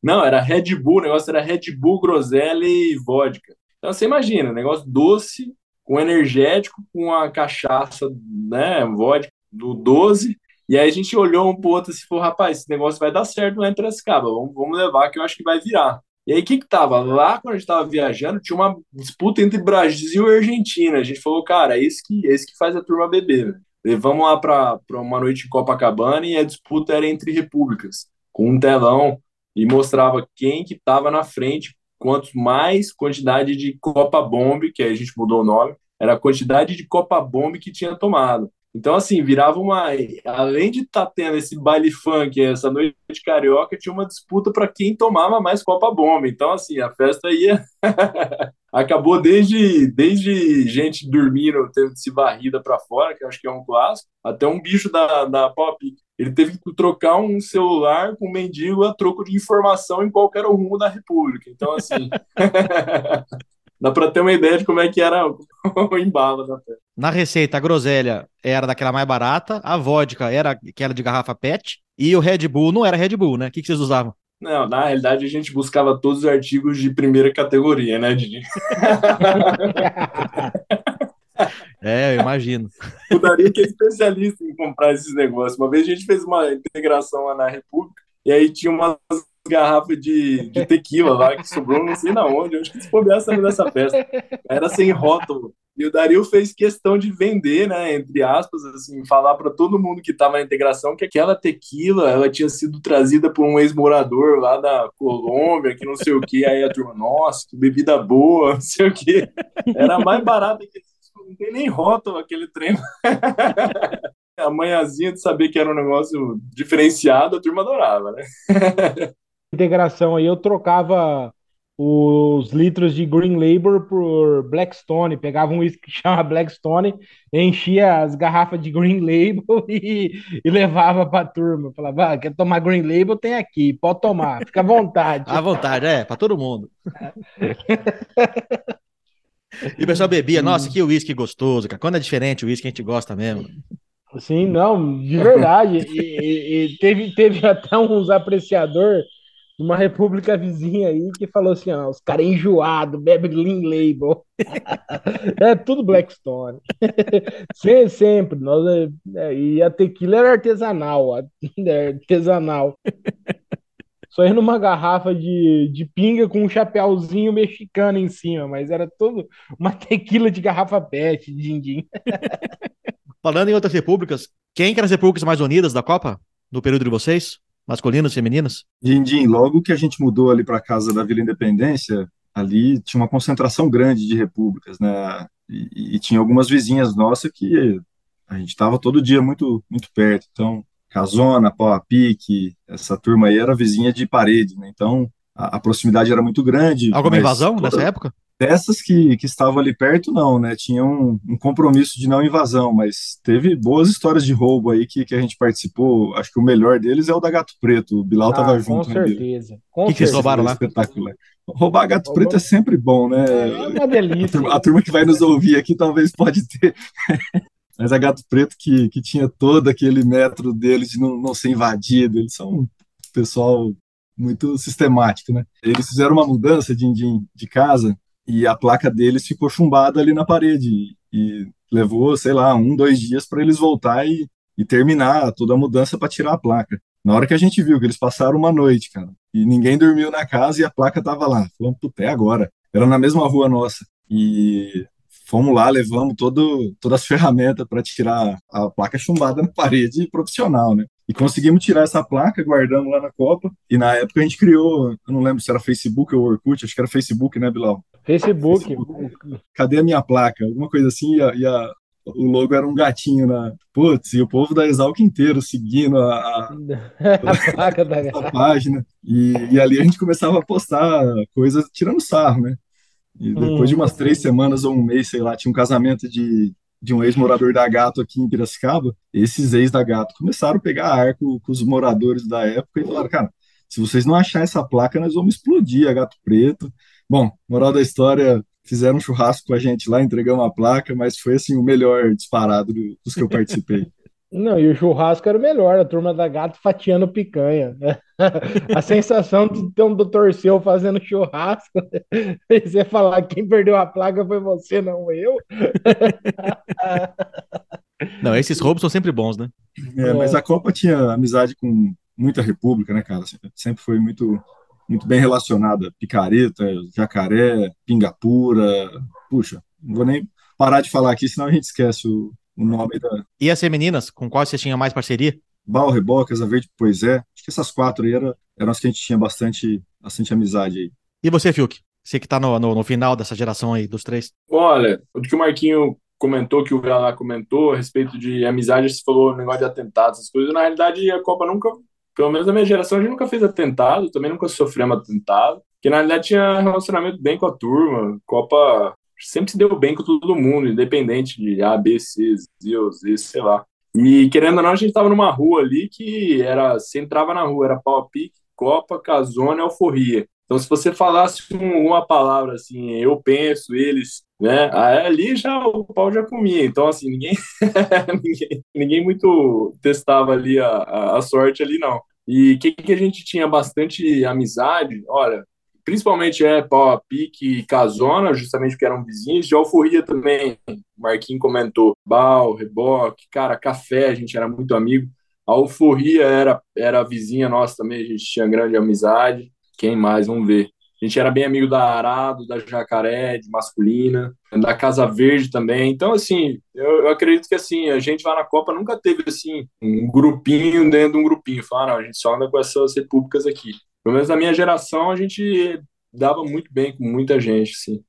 Não, era Red Bull, o negócio era Red Bull, groselha e vodka. Então você imagina, negócio doce, com energético, com a cachaça, né, vodka do 12. E aí a gente olhou um pro outro e falou, rapaz, esse negócio vai dar certo lá em Piracicaba, vamos, vamos levar que eu acho que vai virar. E aí o que que tava? Lá quando a gente tava viajando, tinha uma disputa entre Brasil e Argentina. A gente falou, cara, é isso que, é que faz a turma beber. velho. Levamos lá para uma noite em Copacabana e a disputa era entre repúblicas, com um telão e mostrava quem que estava na frente, quanto mais quantidade de Copa Bomb, que aí a gente mudou o nome, era a quantidade de Copa Bomb que tinha tomado. Então, assim, virava uma. Além de estar tá tendo esse baile funk, essa noite carioca, tinha uma disputa para quem tomava mais Copa Bomba. Então, assim, a festa ia. Acabou desde, desde gente dormindo, tendo se varrida para fora, que acho que é um clássico, até um bicho da, da Pop. Ele teve que trocar um celular com um mendigo a troco de informação em qualquer rumo da República. Então, assim. Dá para ter uma ideia de como é que era o embalo da. Na receita, a groselha era daquela mais barata, a vodka era aquela de garrafa PET, e o Red Bull não era Red Bull, né? O que, que vocês usavam? Não, na realidade a gente buscava todos os artigos de primeira categoria, né, Didi? é, eu imagino. O Dario que é especialista em comprar esses negócios. Uma vez a gente fez uma integração lá na República, e aí tinha umas garrafas de, de tequila lá que sobrou não sei na onde. Acho que se bobear saiu dessa festa. Era sem rótulo. E o Dario fez questão de vender, né, entre aspas, assim, falar para todo mundo que estava na integração que aquela tequila ela tinha sido trazida por um ex-morador lá da Colômbia, que não sei o que. Aí a turma, nossa, que bebida boa, não sei o que. Era mais barata que não tem nem rótulo aquele treino. a manhãzinha de saber que era um negócio diferenciado, a turma adorava, né? integração aí, eu trocava os litros de Green Label por Blackstone, pegava um whisky que chama Blackstone, enchia as garrafas de Green Label e, e levava para a turma. Falava, ah, quer tomar Green Label? Tem aqui, pode tomar, fica à vontade. à vontade, é, para todo mundo. e o pessoal bebia, nossa, que uísque gostoso, cara. Quando é diferente o uísque, a gente gosta mesmo. Sim, não, de verdade. e, e, e teve, teve até uns apreciadores uma república vizinha aí que falou assim: ó, os caras enjoados, bebe Lean Label. é tudo Blackstone. sempre, sempre. Nós, é, é, e a tequila era artesanal. É, artesanal. Só ia numa garrafa de, de pinga com um chapéuzinho mexicano em cima, mas era todo uma tequila de garrafa pet, din-din. Falando em outras repúblicas, quem que eram as repúblicas mais unidas da Copa? No período de vocês? Masculinos, femininos? Dindim, logo que a gente mudou ali para a casa da Vila Independência, ali tinha uma concentração grande de repúblicas, né? E, e tinha algumas vizinhas nossas que a gente estava todo dia muito muito perto. Então, Casona, Pau a Pique, essa turma aí era vizinha de parede, né? Então, a, a proximidade era muito grande. Alguma invasão toda... nessa época? Dessas que, que estavam ali perto, não, né? Tinha um, um, compromisso de não invasão, mas teve boas histórias de roubo aí que, que a gente participou. Acho que o melhor deles é o da Gato Preto. O Bilal ah, tava junto. Com certeza. O que, que eles roubaram lá? Espetacular. Roubar gato Roubou. preto é sempre bom, né? É uma delícia. A turma, a turma que vai nos ouvir aqui talvez pode ter. Mas a Gato Preto que, que tinha todo aquele metro deles de não, não ser invadido, eles são um pessoal muito sistemático, né? Eles fizeram uma mudança de, de, de casa e a placa deles ficou chumbada ali na parede. E levou, sei lá, um, dois dias para eles voltar e, e terminar toda a mudança para tirar a placa. Na hora que a gente viu que eles passaram uma noite, cara, e ninguém dormiu na casa e a placa tava lá. Falamos, puta, é agora. Era na mesma rua nossa. E fomos lá, levamos todo, todas as ferramentas para tirar a placa chumbada na parede profissional, né? E conseguimos tirar essa placa, guardamos lá na Copa. E na época a gente criou, eu não lembro se era Facebook ou Orkut, acho que era Facebook, né, Bilal? Facebook. Facebook. Cadê a minha placa? Alguma coisa assim, e, a, e a, o logo era um gatinho na. Putz, e o povo da Exalc inteiro seguindo a, a, a placa da a página. E, e ali a gente começava a postar coisas tirando sarro, né? E depois de umas três semanas ou um mês, sei lá, tinha um casamento de, de um ex-morador da Gato aqui em Piracicaba. Esses ex da Gato começaram a pegar arco com os moradores da época e falaram, cara, se vocês não acharem essa placa, nós vamos explodir a Gato Preto. Bom, moral da história, fizeram um churrasco com a gente lá, entregamos a placa, mas foi assim o melhor disparado dos que eu participei. Não, e o churrasco era o melhor, a turma da gato fatiando picanha. a sensação de ter um doutor seu fazendo churrasco, e você falar quem perdeu a placa foi você, não eu. não, esses roubos são sempre bons, né? É, mas a Copa tinha amizade com muita república, né, cara? Sempre foi muito, muito bem relacionada. Picareta, Jacaré, Pingapura. Puxa, não vou nem parar de falar aqui, senão a gente esquece o, o nome da. E as femininas, com qual você tinha mais parceria? Bal, Rebocas, a Verde Poisé. Acho que essas quatro aí eram, eram as que a gente tinha bastante, bastante amizade aí. E você, Fiuk? Você que tá no, no, no, final dessa geração aí, dos três. Olha, o que o Marquinho comentou, que o Gala comentou a respeito de amizade, você falou negócio de atentados, essas coisas. Na realidade, a Copa nunca, pelo menos na minha geração, a gente nunca fez atentado, também nunca sofremos atentado. Que na realidade tinha relacionamento bem com a turma. Copa sempre se deu bem com todo mundo, independente de A, B, C, Z, Z, sei lá. E querendo ou não, a gente tava numa rua ali que era, você entrava na rua, era pau a pique, Copa, Casona e Alforria. Então, se você falasse uma palavra assim, eu penso, eles, né? Ali já o pau já comia. Então, assim, ninguém, ninguém, ninguém, muito testava ali a, a, sorte ali, não. E o que, que a gente tinha bastante amizade? Olha, principalmente é pau a pique e casona, justamente porque eram vizinhos. De alforria também, Marquinhos comentou, bal, reboque, cara, café, a gente era muito amigo. A alforria era, era vizinha nossa também, a gente tinha grande amizade. Quem mais? Vamos ver. A gente era bem amigo da Arado, da Jacaré, de Masculina, da Casa Verde também. Então, assim, eu, eu, acredito que, assim, a gente lá na Copa nunca teve, assim, um grupinho dentro de um grupinho. Falar, não, a gente só anda com essas repúblicas aqui. Pelo menos na minha geração, a gente dava muito bem com muita gente, assim.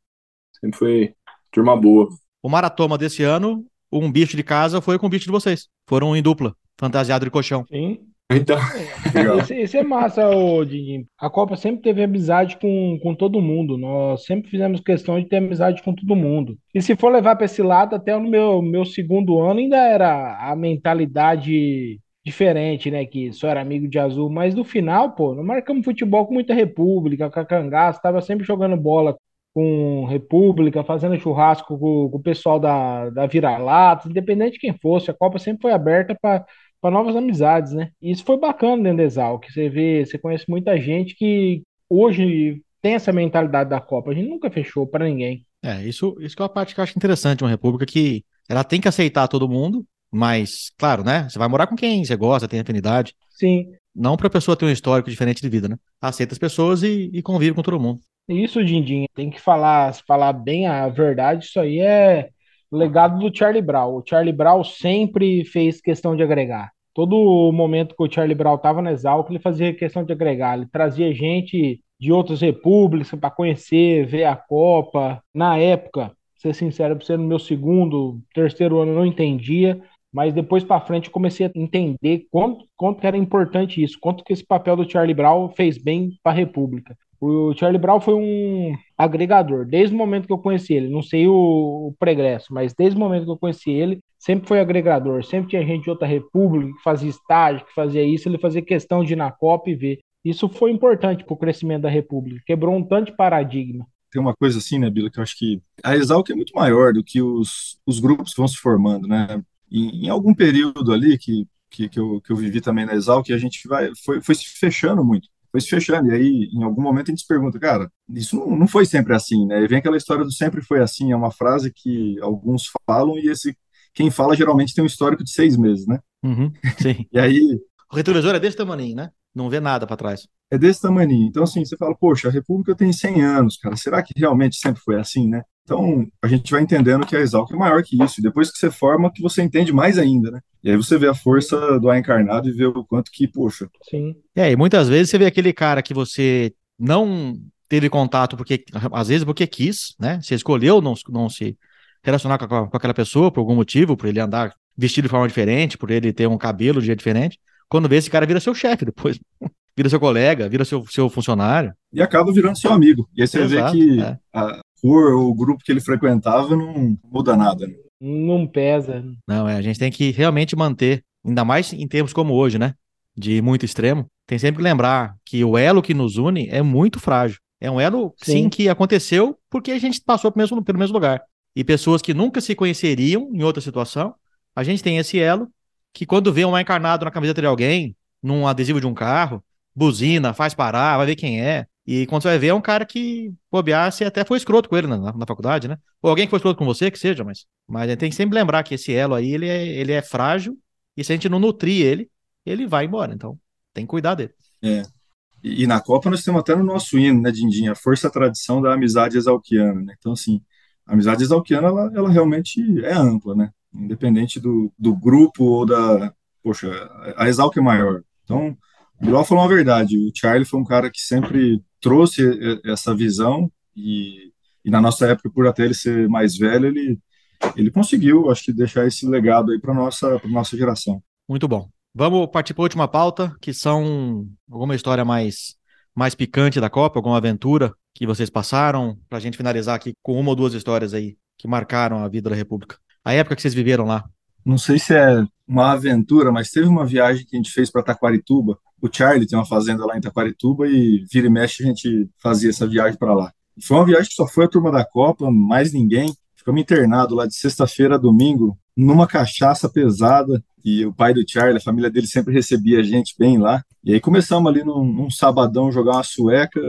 Sempre foi turma boa. O maratoma desse ano, um bicho de casa foi com o bicho de vocês. Foram em dupla, fantasiado de colchão. Sim. Então. Isso, isso é massa, ô, Didi. A Copa sempre teve amizade com, com todo mundo. Nós sempre fizemos questão de ter amizade com todo mundo. E se for levar para esse lado, até no meu, meu segundo ano ainda era a mentalidade diferente, né? Que só era amigo de azul. Mas no final, pô, nós marcamos futebol com muita República, com a Cangaço, tava sempre jogando bola com República, fazendo churrasco com, com o pessoal da, da Vira-Lata, independente de quem fosse, a Copa sempre foi aberta para para novas amizades, né? E isso foi bacana dentro da Exal, que você vê, você conhece muita gente que hoje tem essa mentalidade da Copa. A gente nunca fechou para ninguém. É, isso, isso que é uma parte que eu acho interessante, uma república que ela tem que aceitar todo mundo, mas, claro, né? Você vai morar com quem você gosta, tem afinidade. Sim. Não para a pessoa ter um histórico diferente de vida, né? Aceita as pessoas e, e convive com todo mundo. Isso, Dindim, tem que falar, falar bem a verdade. Isso aí é legado do Charlie Brown. O Charlie Brown sempre fez questão de agregar. Todo momento que o Charlie Brown estava na Exalc, ele fazia questão de agregar. Ele trazia gente de outras repúblicas para conhecer, ver a Copa. Na época, ser sincero, para ser no meu segundo, terceiro ano, eu não entendia. Mas depois para frente eu comecei a entender quanto, quanto era importante isso, quanto que esse papel do Charlie Brown fez bem para a República. O Charlie Brown foi um agregador, desde o momento que eu conheci ele. Não sei o, o mas desde o momento que eu conheci ele, sempre foi agregador. Sempre tinha gente de outra república que fazia estágio, que fazia isso. Ele fazia questão de ir na Copa e ver. Isso foi importante para o crescimento da república. Quebrou um tanto de paradigma. Tem uma coisa assim, né, Bila, que eu acho que a Exalc é muito maior do que os, os grupos que vão se formando, né? Em, em algum período ali que, que, que, eu, que eu vivi também na Exalc, a gente vai, foi, foi se fechando muito foi se fechando. E aí, em algum momento, a gente se pergunta, cara, isso não, não foi sempre assim, né? E vem aquela história do sempre foi assim, é uma frase que alguns falam e esse quem fala geralmente tem um histórico de seis meses, né? Uhum, sim. e aí. O retrovisor é desse tamanho, né? Não vê nada para trás. É desse tamanho. Então, assim, você fala, poxa, a República tem 100 anos, cara. Será que realmente sempre foi assim, né? Então, a gente vai entendendo que a Exalc é maior que isso. E depois que você forma, que você entende mais ainda, né? E aí você vê a força do A encarnado e vê o quanto que, poxa. Sim. É, e muitas vezes você vê aquele cara que você não teve contato, porque às vezes porque quis, né? Você escolheu não, não se relacionar com, com aquela pessoa por algum motivo, por ele andar vestido de forma diferente, por ele ter um cabelo de jeito diferente. Quando vê, esse cara vira seu chefe depois. vira seu colega, vira seu, seu funcionário. E acaba virando seu amigo. E aí você Exato, vê que é. a, cor o grupo que ele frequentava não muda nada. Né? Não pesa. Não, é, a gente tem que realmente manter, ainda mais em tempos como hoje, né? De muito extremo, tem sempre que lembrar que o elo que nos une é muito frágil. É um elo, sim, sim que aconteceu porque a gente passou pelo mesmo, pelo mesmo lugar. E pessoas que nunca se conheceriam em outra situação, a gente tem esse elo que quando vê um encarnado na camiseta de alguém, num adesivo de um carro, buzina, faz parar, vai ver quem é. E quando você vai ver, é um cara que, bobear, você até foi escroto com ele na, na, faculdade, né? Ou alguém que foi escroto com você, que seja, mas, mas a gente tem que sempre lembrar que esse elo aí, ele é, ele é frágil, e se a gente não nutrir ele, ele vai embora. Então, tem que cuidar dele. É. E, e na Copa nós temos até no nosso hino, né, Dindinha? A força a tradição da amizade exalquiana, né? Então, assim, a amizade exalquiana, ela, ela realmente é ampla, né? Independente do, do grupo ou da... Poxa, a Exalc é maior. Então, o Bilal falou uma verdade. O Charlie foi um cara que sempre trouxe essa visão e, e, na nossa época, por até ele ser mais velho, ele, ele conseguiu, acho que, deixar esse legado aí para nossa, nossa geração. Muito bom. Vamos partir para a última pauta, que são alguma história mais, mais picante da Copa, alguma aventura que vocês passaram, para a gente finalizar aqui com uma ou duas histórias aí que marcaram a vida da República. A época que vocês viveram lá. Não sei se é uma aventura, mas teve uma viagem que a gente fez para Taquarituba. O Charlie tem uma fazenda lá em Taquarituba e vira e mexe a gente fazia essa viagem para lá. Foi uma viagem que só foi a turma da Copa, mais ninguém. Ficamos internados lá de sexta-feira a domingo, numa cachaça pesada. E o pai do Charlie, a família dele sempre recebia a gente bem lá. E aí começamos ali num, num sabadão jogar uma sueca.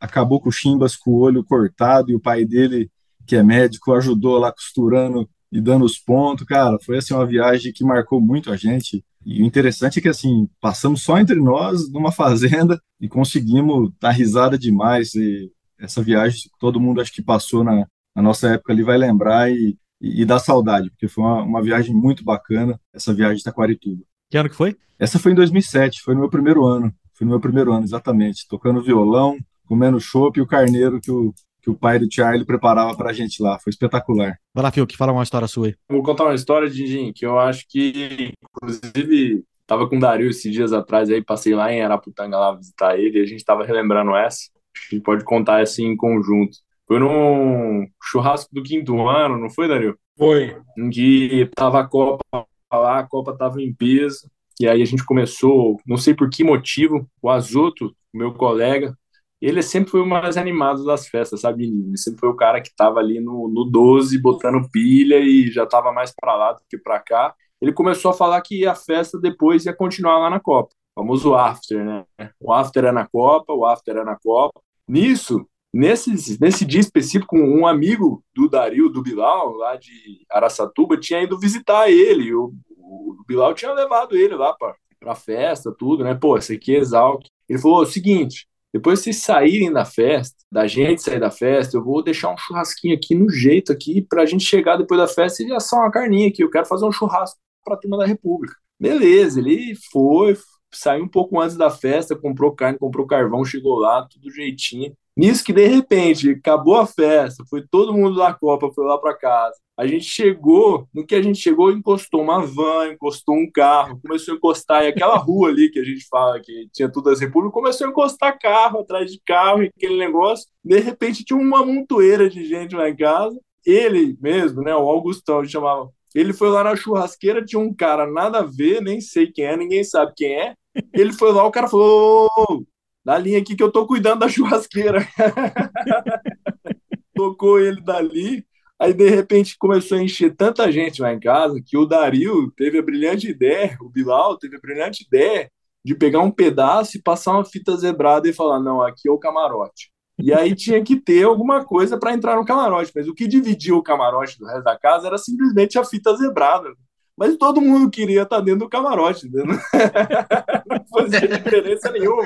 Acabou com o Chimbas com o olho cortado e o pai dele, que é médico, ajudou lá costurando e dando os pontos. Cara, foi assim uma viagem que marcou muito a gente. E o interessante é que assim, passamos só entre nós numa fazenda e conseguimos dar risada demais. E essa viagem todo mundo acho que passou na, na nossa época ali vai lembrar e, e, e dar saudade, porque foi uma, uma viagem muito bacana, essa viagem de Taquarituba. Que ano que foi? Essa foi em 2007, foi no meu primeiro ano. Foi no meu primeiro ano, exatamente. Tocando violão, comendo chopp e o carneiro que o, que o pai do Charlie preparava pra gente lá. Foi espetacular. Vai lá, Fio, que fala uma história sua aí. Vou contar uma história, Dindim, que eu acho que, inclusive, tava com o Dario esses dias atrás aí, passei lá em Araputanga lá visitar ele e a gente tava relembrando essa. A gente pode contar assim em conjunto. Foi num churrasco do quinto ano, não foi, Dario? Foi. Em que tava a Copa lá, a Copa tava em peso, e aí a gente começou, não sei por que motivo, o Azoto, meu colega, ele sempre foi o mais animado das festas, sabe? Ele sempre foi o cara que tava ali no, no 12, botando pilha e já tava mais para lá do que para cá. Ele começou a falar que a festa depois ia continuar lá na Copa. O famoso after, né? O after é na Copa, o after é na Copa. Nisso, nesse, nesse dia específico, um amigo do Dario, do Bilal, lá de Araçatuba, tinha ido visitar ele. O, o Bilal tinha levado ele lá para pra festa, tudo, né? Pô, esse aqui é exalto. Ele falou: o seguinte, depois vocês saírem da festa, da gente sair da festa, eu vou deixar um churrasquinho aqui no jeito aqui pra gente chegar depois da festa e assar uma carninha aqui. Eu quero fazer um churrasco pra turma da República. Beleza, ele foi, saiu um pouco antes da festa, comprou carne, comprou carvão, chegou lá, tudo jeitinho. Nisso que de repente acabou a festa, foi todo mundo da Copa, foi lá para casa. A gente chegou, no que a gente chegou, encostou uma van, encostou um carro, começou a encostar, e aquela rua ali que a gente fala que tinha todas as repúblicas, começou a encostar carro atrás de carro, e aquele negócio. De repente tinha uma montoeira de gente lá em casa. Ele mesmo, né, o Augustão, chamava. Ele foi lá na churrasqueira, tinha um cara nada a ver, nem sei quem é, ninguém sabe quem é. Ele foi lá, o cara falou: "Ô, dá linha aqui que eu tô cuidando da churrasqueira. Tocou ele dali. Aí, de repente, começou a encher tanta gente lá em casa que o Dario teve a brilhante ideia, o Bilal teve a brilhante ideia de pegar um pedaço e passar uma fita zebrada e falar: não, aqui é o camarote. E aí tinha que ter alguma coisa para entrar no camarote. Mas o que dividia o camarote do resto da casa era simplesmente a fita zebrada. Mas todo mundo queria estar dentro do camarote, entendeu? não fazia diferença nenhuma.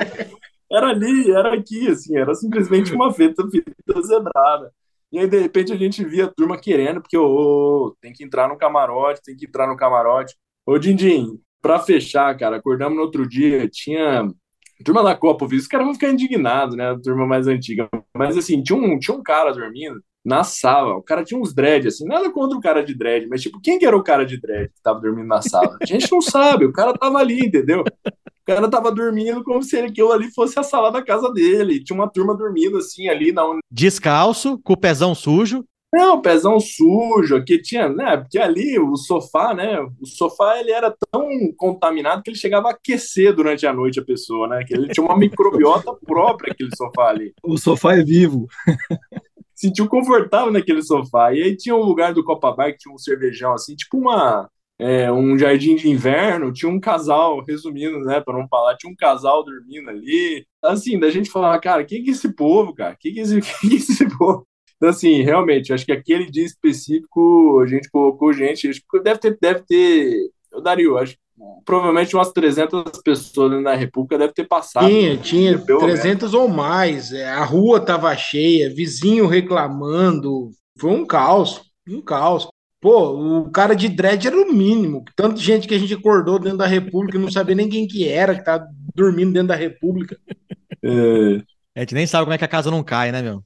Era ali, era aqui, assim, era simplesmente uma fita, fita zebrada. E aí, de repente, a gente via a turma querendo, porque, ô, tem que entrar no camarote, tem que entrar no camarote. Ô, Dindim, pra fechar, cara, acordamos no outro dia, tinha turma da Copa, eu vi, os caras vão ficar indignados, né, a turma mais antiga. Mas, assim, tinha um, tinha um cara dormindo na sala, o cara tinha uns dread, assim, nada contra o cara de dread, mas, tipo, quem que era o cara de dread que tava dormindo na sala? A gente não sabe, o cara tava ali, entendeu? O cara tava dormindo como se aquilo ali fosse a sala da casa dele. Tinha uma turma dormindo assim ali na Descalço, com o pezão sujo. Não, pezão sujo, que tinha, né? Porque ali o sofá, né? O sofá ele era tão contaminado que ele chegava a aquecer durante a noite a pessoa, né? Que ele tinha uma microbiota própria aquele sofá ali. O sofá é vivo. Sentiu confortável naquele sofá. E aí tinha um lugar do Copa Bar que tinha um cervejão assim, tipo uma é, um jardim de inverno, tinha um casal, resumindo, né, para não falar, tinha um casal dormindo ali. Assim, da gente falar, cara, quem que é esse povo, cara? Quem que é esse, que é esse povo? Então, assim, realmente, acho que aquele dia específico a gente colocou gente, acho que deve ter, deve ter, eu daria, acho que provavelmente umas 300 pessoas na República deve ter passado. Tinha, tinha Pelo 300 ou mais. É, A rua tava cheia, vizinho reclamando. Foi um caos, um caos. Pô, o cara de dread era o mínimo. Tanta gente que a gente acordou dentro da República e não sabia nem quem que era, que tá dormindo dentro da República. É, A gente nem sabe como é que a casa não cai, né, meu?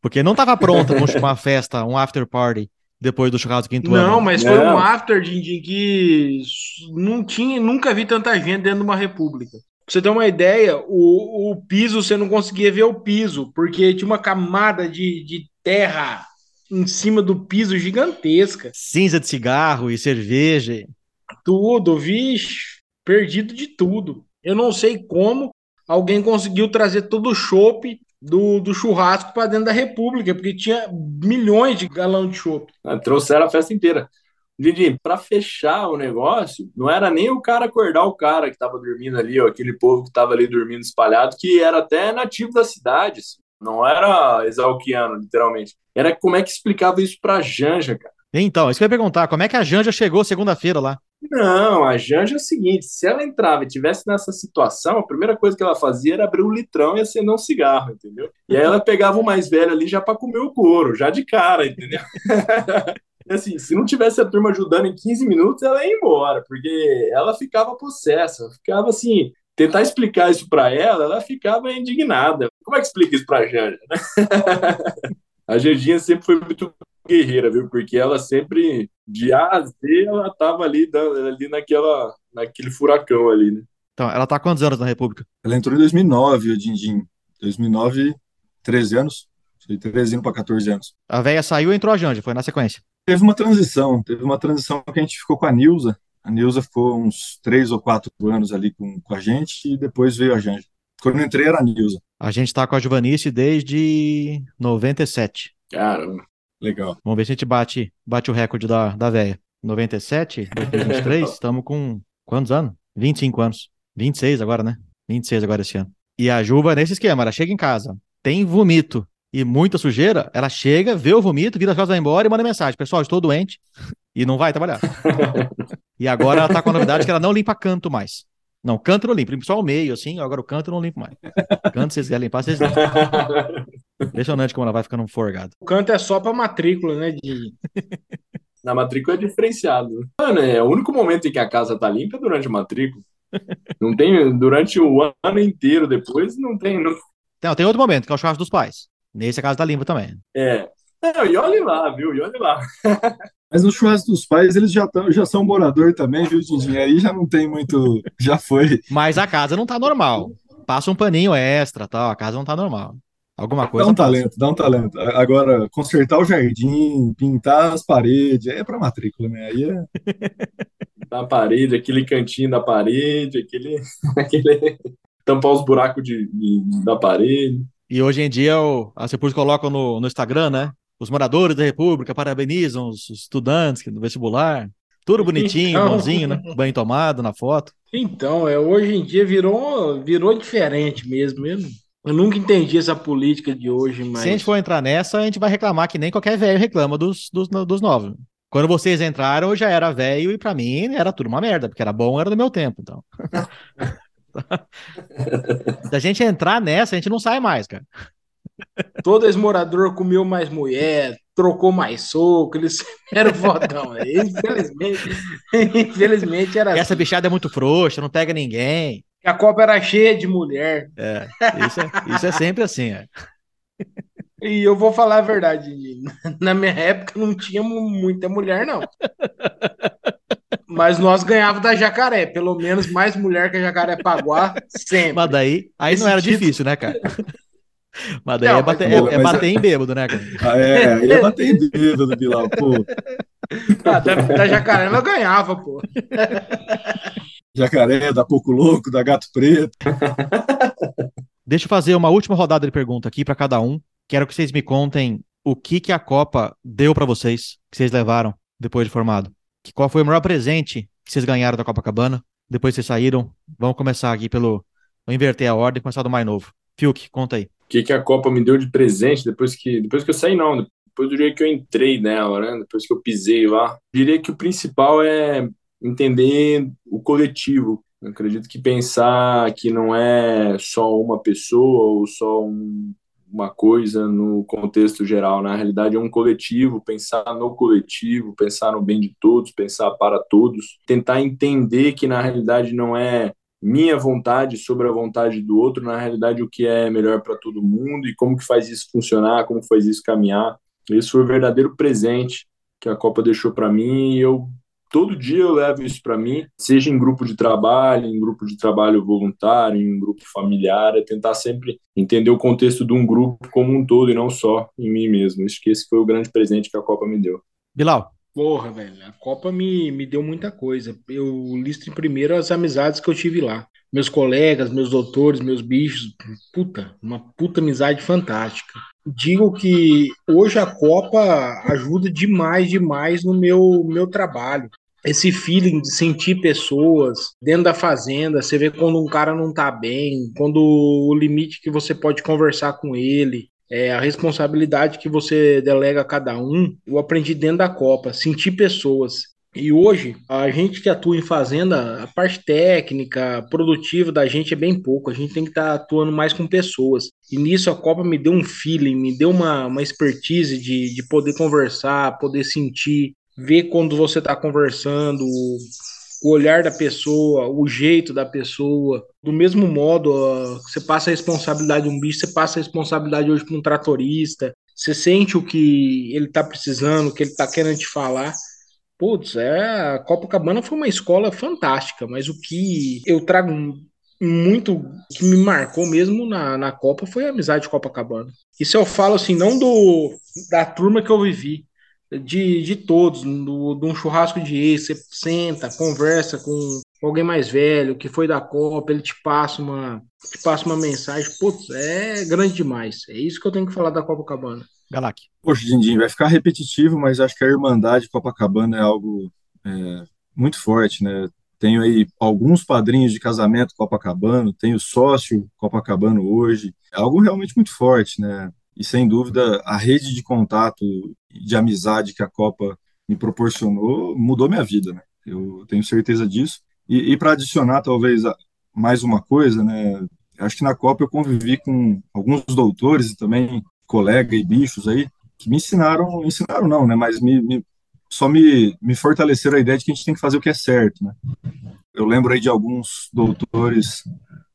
Porque não tava pronta pra uma festa, um after party depois do churrasco do quinto ano. Não, mas foi Não. um after, Dindim, que não tinha, nunca vi tanta gente dentro de uma república. Pra você ter uma ideia, o, o piso, você não conseguia ver o piso, porque tinha uma camada de, de terra em cima do piso gigantesca. Cinza de cigarro e cerveja. Tudo, vixe, perdido de tudo. Eu não sei como alguém conseguiu trazer todo o chopp do, do churrasco para dentro da República, porque tinha milhões de galão de chopp. Ah, Trouxeram a festa inteira. Didi, para fechar o negócio, não era nem o cara acordar o cara que tava dormindo ali, ó, aquele povo que tava ali dormindo espalhado, que era até nativo da cidade, assim. Não era exalquiano, literalmente. Era como é que explicava isso pra Janja, cara. Então, isso que eu ia perguntar, como é que a Janja chegou segunda-feira lá? Não, a Janja é o seguinte: se ela entrava e tivesse nessa situação, a primeira coisa que ela fazia era abrir um litrão e acender um cigarro, entendeu? E aí ela pegava o mais velho ali já para comer o couro, já de cara, entendeu? E assim, se não tivesse a turma ajudando em 15 minutos, ela ia embora, porque ela ficava possessa, ficava assim. Tentar explicar isso para ela, ela ficava indignada. Como é que explica isso pra Janja, né? A Janjinha sempre foi muito guerreira, viu? Porque ela sempre, de A a Z, ela tava ali, ali naquela, naquele furacão ali, né? Então, ela tá há quantos anos na República? Ela entrou em 2009, o Dindim. 2009, 13 anos. Foi 13 indo para 14 anos. A véia saiu e entrou a Janja, foi na sequência. Teve uma transição, teve uma transição que a gente ficou com a Nilza. A Nilza ficou uns três ou quatro anos ali com, com a gente e depois veio a Janja. Quando eu entrei era a Nilza. A gente tá com a Juvanice desde 97. Caramba. Legal. Vamos ver se a gente bate, bate o recorde da, da véia. 97, 2023, estamos com quantos anos? 25 anos. 26 agora, né? 26 agora esse ano. E a Juva, nesse esquema, ela chega em casa, tem vomito e muita sujeira, ela chega, vê o vomito, vira as costas, vai embora e manda mensagem. Pessoal, estou doente e não vai trabalhar. E agora ela tá com a novidade que ela não limpa canto mais. Não, canto não limpo, limpo só o meio, assim, agora o canto eu não limpo mais. Canto, vocês quiserem limpar, vocês limpam. Impressionante como ela vai ficando forgada. O canto é só para matrícula, né? De... Na matrícula é diferenciado. Mano, é o único momento em que a casa tá limpa é durante a matrícula. Não tem, durante o ano inteiro depois, não tem. Não, Então, tem outro momento, que é o churrasco dos pais. Nesse a casa tá limpa também. é. Não, e olhe lá, viu? E olhe lá. Mas no churrasco dos pais, eles já, tão, já são morador também, viu, Dindim? Aí já não tem muito. Já foi. Mas a casa não tá normal. Passa um paninho extra, tal. A casa não tá normal. Alguma Dá coisa um passa. talento, dá um talento. Agora, consertar o jardim, pintar as paredes, aí é para matrícula, né? Aí é. Na parede, aquele cantinho da parede, aquele. aquele tampar os buracos de, de- da parede. E hoje em dia o, as repúblicas colocam no, no Instagram, né? Os moradores da República parabenizam os estudantes do vestibular. Tudo bonitinho, Então. bonzinho, né? Banho tomado na foto. Então, é, hoje em dia virou, virou diferente mesmo, mesmo. Eu nunca entendi essa política de hoje, mas. Se a gente for entrar nessa, a gente vai reclamar que nem qualquer velho reclama dos, dos, dos novos. Quando vocês entraram, eu já era velho e pra mim era tudo uma merda, porque era bom, era do meu tempo, então. Se a gente entrar nessa, a gente não sai mais, cara. Todo ex-morador comeu mais mulher, trocou mais soco, eles eram fodão. né? Infelizmente, infelizmente era Essa assim. bichada é muito frouxa, não pega ninguém. A Copa era cheia de mulher. É, isso é, isso é sempre assim, é. E eu vou falar a verdade, na minha época não tinha mu- muita mulher, não. Mas nós ganhávamos da jacaré, pelo menos mais mulher que a jacaré-paguá, sempre. Mas daí, aí Esse não era título- difícil, né, cara? Mas daí Não, é mas- bater, pô, é, é mas- bater em bêbado, né, cara? Ah, é, é bater em dedo do Bilal, pô. Ah, da, da jacaré nós ganhava, pô. Jacaré, da Pouco Louco, da Gato Preto. Deixa eu fazer uma última rodada de pergunta aqui pra cada um. Quero que vocês me contem o que que a Copa deu pra vocês, que vocês levaram depois de formado. Que qual foi o maior presente que vocês ganharam da Copacabana depois que vocês saíram? Vamos começar aqui pelo vou inverter a ordem, começar do mais novo. Fiuk, conta aí. O que, que a Copa me deu de presente depois que, depois que eu saí, não. Depois do dia que eu entrei nela, né? Depois que eu pisei lá. Diria que o principal é entender o coletivo. Eu acredito que pensar que não é só uma pessoa ou só um- uma coisa no contexto geral. Na realidade, é um coletivo. Pensar no coletivo, pensar no bem de todos, pensar para todos. Tentar entender que na realidade não é minha vontade sobre a vontade do outro, na realidade o que é melhor para todo mundo e como que faz isso funcionar, como faz isso caminhar. Esse foi o verdadeiro presente que a Copa deixou para mim e eu todo dia eu levo isso para mim, seja em grupo de trabalho, em grupo de trabalho voluntário, em grupo familiar, é tentar sempre entender o contexto de um grupo como um todo e não só em mim mesmo. Acho que esse foi o grande presente que a Copa me deu. Bilal, Porra, velho, a Copa me, me deu muita coisa. Eu listo em primeiro as amizades que eu tive lá. Meus colegas, meus doutores, meus bichos. Puta, uma puta amizade fantástica. Digo que hoje a Copa ajuda demais, demais no meu, meu trabalho. Esse feeling de sentir pessoas dentro da fazenda, você vê quando um cara não tá bem, quando o limite que você pode conversar com ele, é, a responsabilidade que você delega a cada um, eu aprendi dentro da Copa, sentir pessoas. E hoje, a gente que atua em fazenda, a parte técnica, produtiva da gente é bem pouco. A gente tem que estar atuando mais com pessoas. E nisso a Copa me deu um feeling, me deu uma, uma expertise de, de poder conversar, poder sentir, ver quando você está conversando, o olhar da pessoa, o jeito da pessoa. Do mesmo modo, ó, você passa a responsabilidade de um bicho, você passa a responsabilidade hoje para um tratorista. Você sente o que ele está precisando, o que ele está querendo te falar. Putz, é, a Copacabana foi uma escola fantástica, mas o que eu trago muito, que me marcou mesmo na, na Copa foi a amizade de Copacabana. Isso eu falo assim, não do da turma que eu vivi, de, de todos, do, de um churrasco de ex, você senta, conversa com alguém mais velho que foi da Copa, ele te passa uma, te passa uma mensagem, putz, é grande demais. É isso que eu tenho que falar da Copacabana. Galac. Poxa, Dindim, vai ficar repetitivo, mas acho que a Irmandade Copacabana é algo é, muito forte, né? Tenho aí alguns padrinhos de casamento Copacabana, tenho sócio Copacabana hoje, é algo realmente muito forte, né? E sem dúvida, a rede de contato, de amizade que a Copa me proporcionou, mudou minha vida, né? Eu tenho certeza disso. E, e para adicionar, talvez, mais uma coisa, né? Acho que na Copa eu convivi com alguns doutores e também colega e bichos aí que me ensinaram, ensinaram não, né? Mas me, me só me, me fortaleceram a ideia de que a gente tem que fazer o que é certo, né? Eu lembro aí de alguns doutores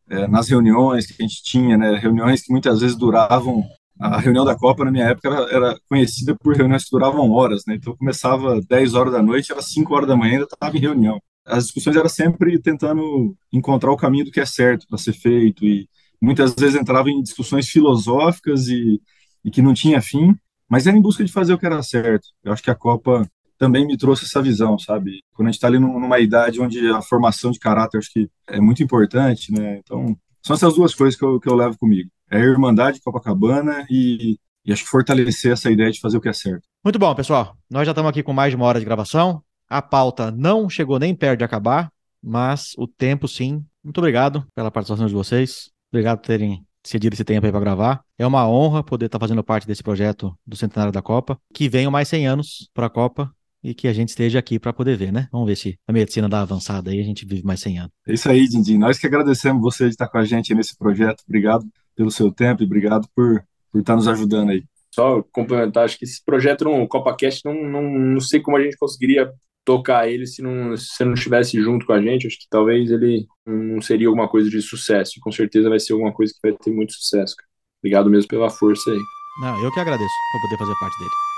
é, nas reuniões que a gente tinha, né? Reuniões que muitas vezes duravam a reunião da Copa, na minha época, era, era, conhecida por reuniões que duravam horas, né? Então, começava 10 horas da noite, era 5 horas da manhã, ainda estava em reunião. As discussões eram sempre tentando encontrar o caminho do que é certo para ser feito, e muitas vezes entrava em discussões filosóficas e, e que não tinha fim, mas era em busca de fazer o que era certo. Eu acho que a Copa também me trouxe essa visão, sabe? Quando a gente está ali numa idade onde a formação de caráter acho que é muito importante, né? Então, são essas duas coisas que eu, que eu levo comigo é a Irmandade Copacabana e, e acho que fortalecer essa ideia de fazer o que é certo. Muito bom, pessoal. Nós já estamos aqui com mais de uma hora de gravação. A pauta não chegou nem perto de acabar, mas o tempo sim. Muito obrigado pela participação de vocês. Obrigado por terem cedido esse tempo aí para gravar. É uma honra poder estar fazendo parte desse projeto do Centenário da Copa. Que venham mais 100 anos para a Copa e que a gente esteja aqui para poder ver, né? Vamos ver se a medicina dá avançada aí e a gente vive mais 100 anos. É isso aí, Dindim. Nós que agradecemos você de estar com a gente nesse projeto. Obrigado pelo seu tempo e obrigado por, por estar nos ajudando aí. Só complementar, acho que esse projeto no CopaCast, não, não, não sei como a gente conseguiria tocar ele se não, se não estivesse junto com a gente. Acho que talvez ele não seria alguma coisa de sucesso. E com certeza vai ser alguma coisa que vai ter muito sucesso. Obrigado mesmo pela força aí. Não, eu que agradeço por poder fazer parte dele.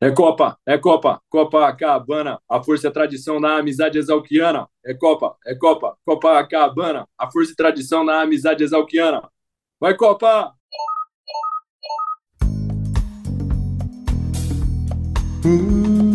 É Copa, é Copa, Copacabana, a força e a tradição da amizade exalquiana. É Copa, é Copa, Copacabana, a força e tradição da amizade exalquiana. Vai Copa! You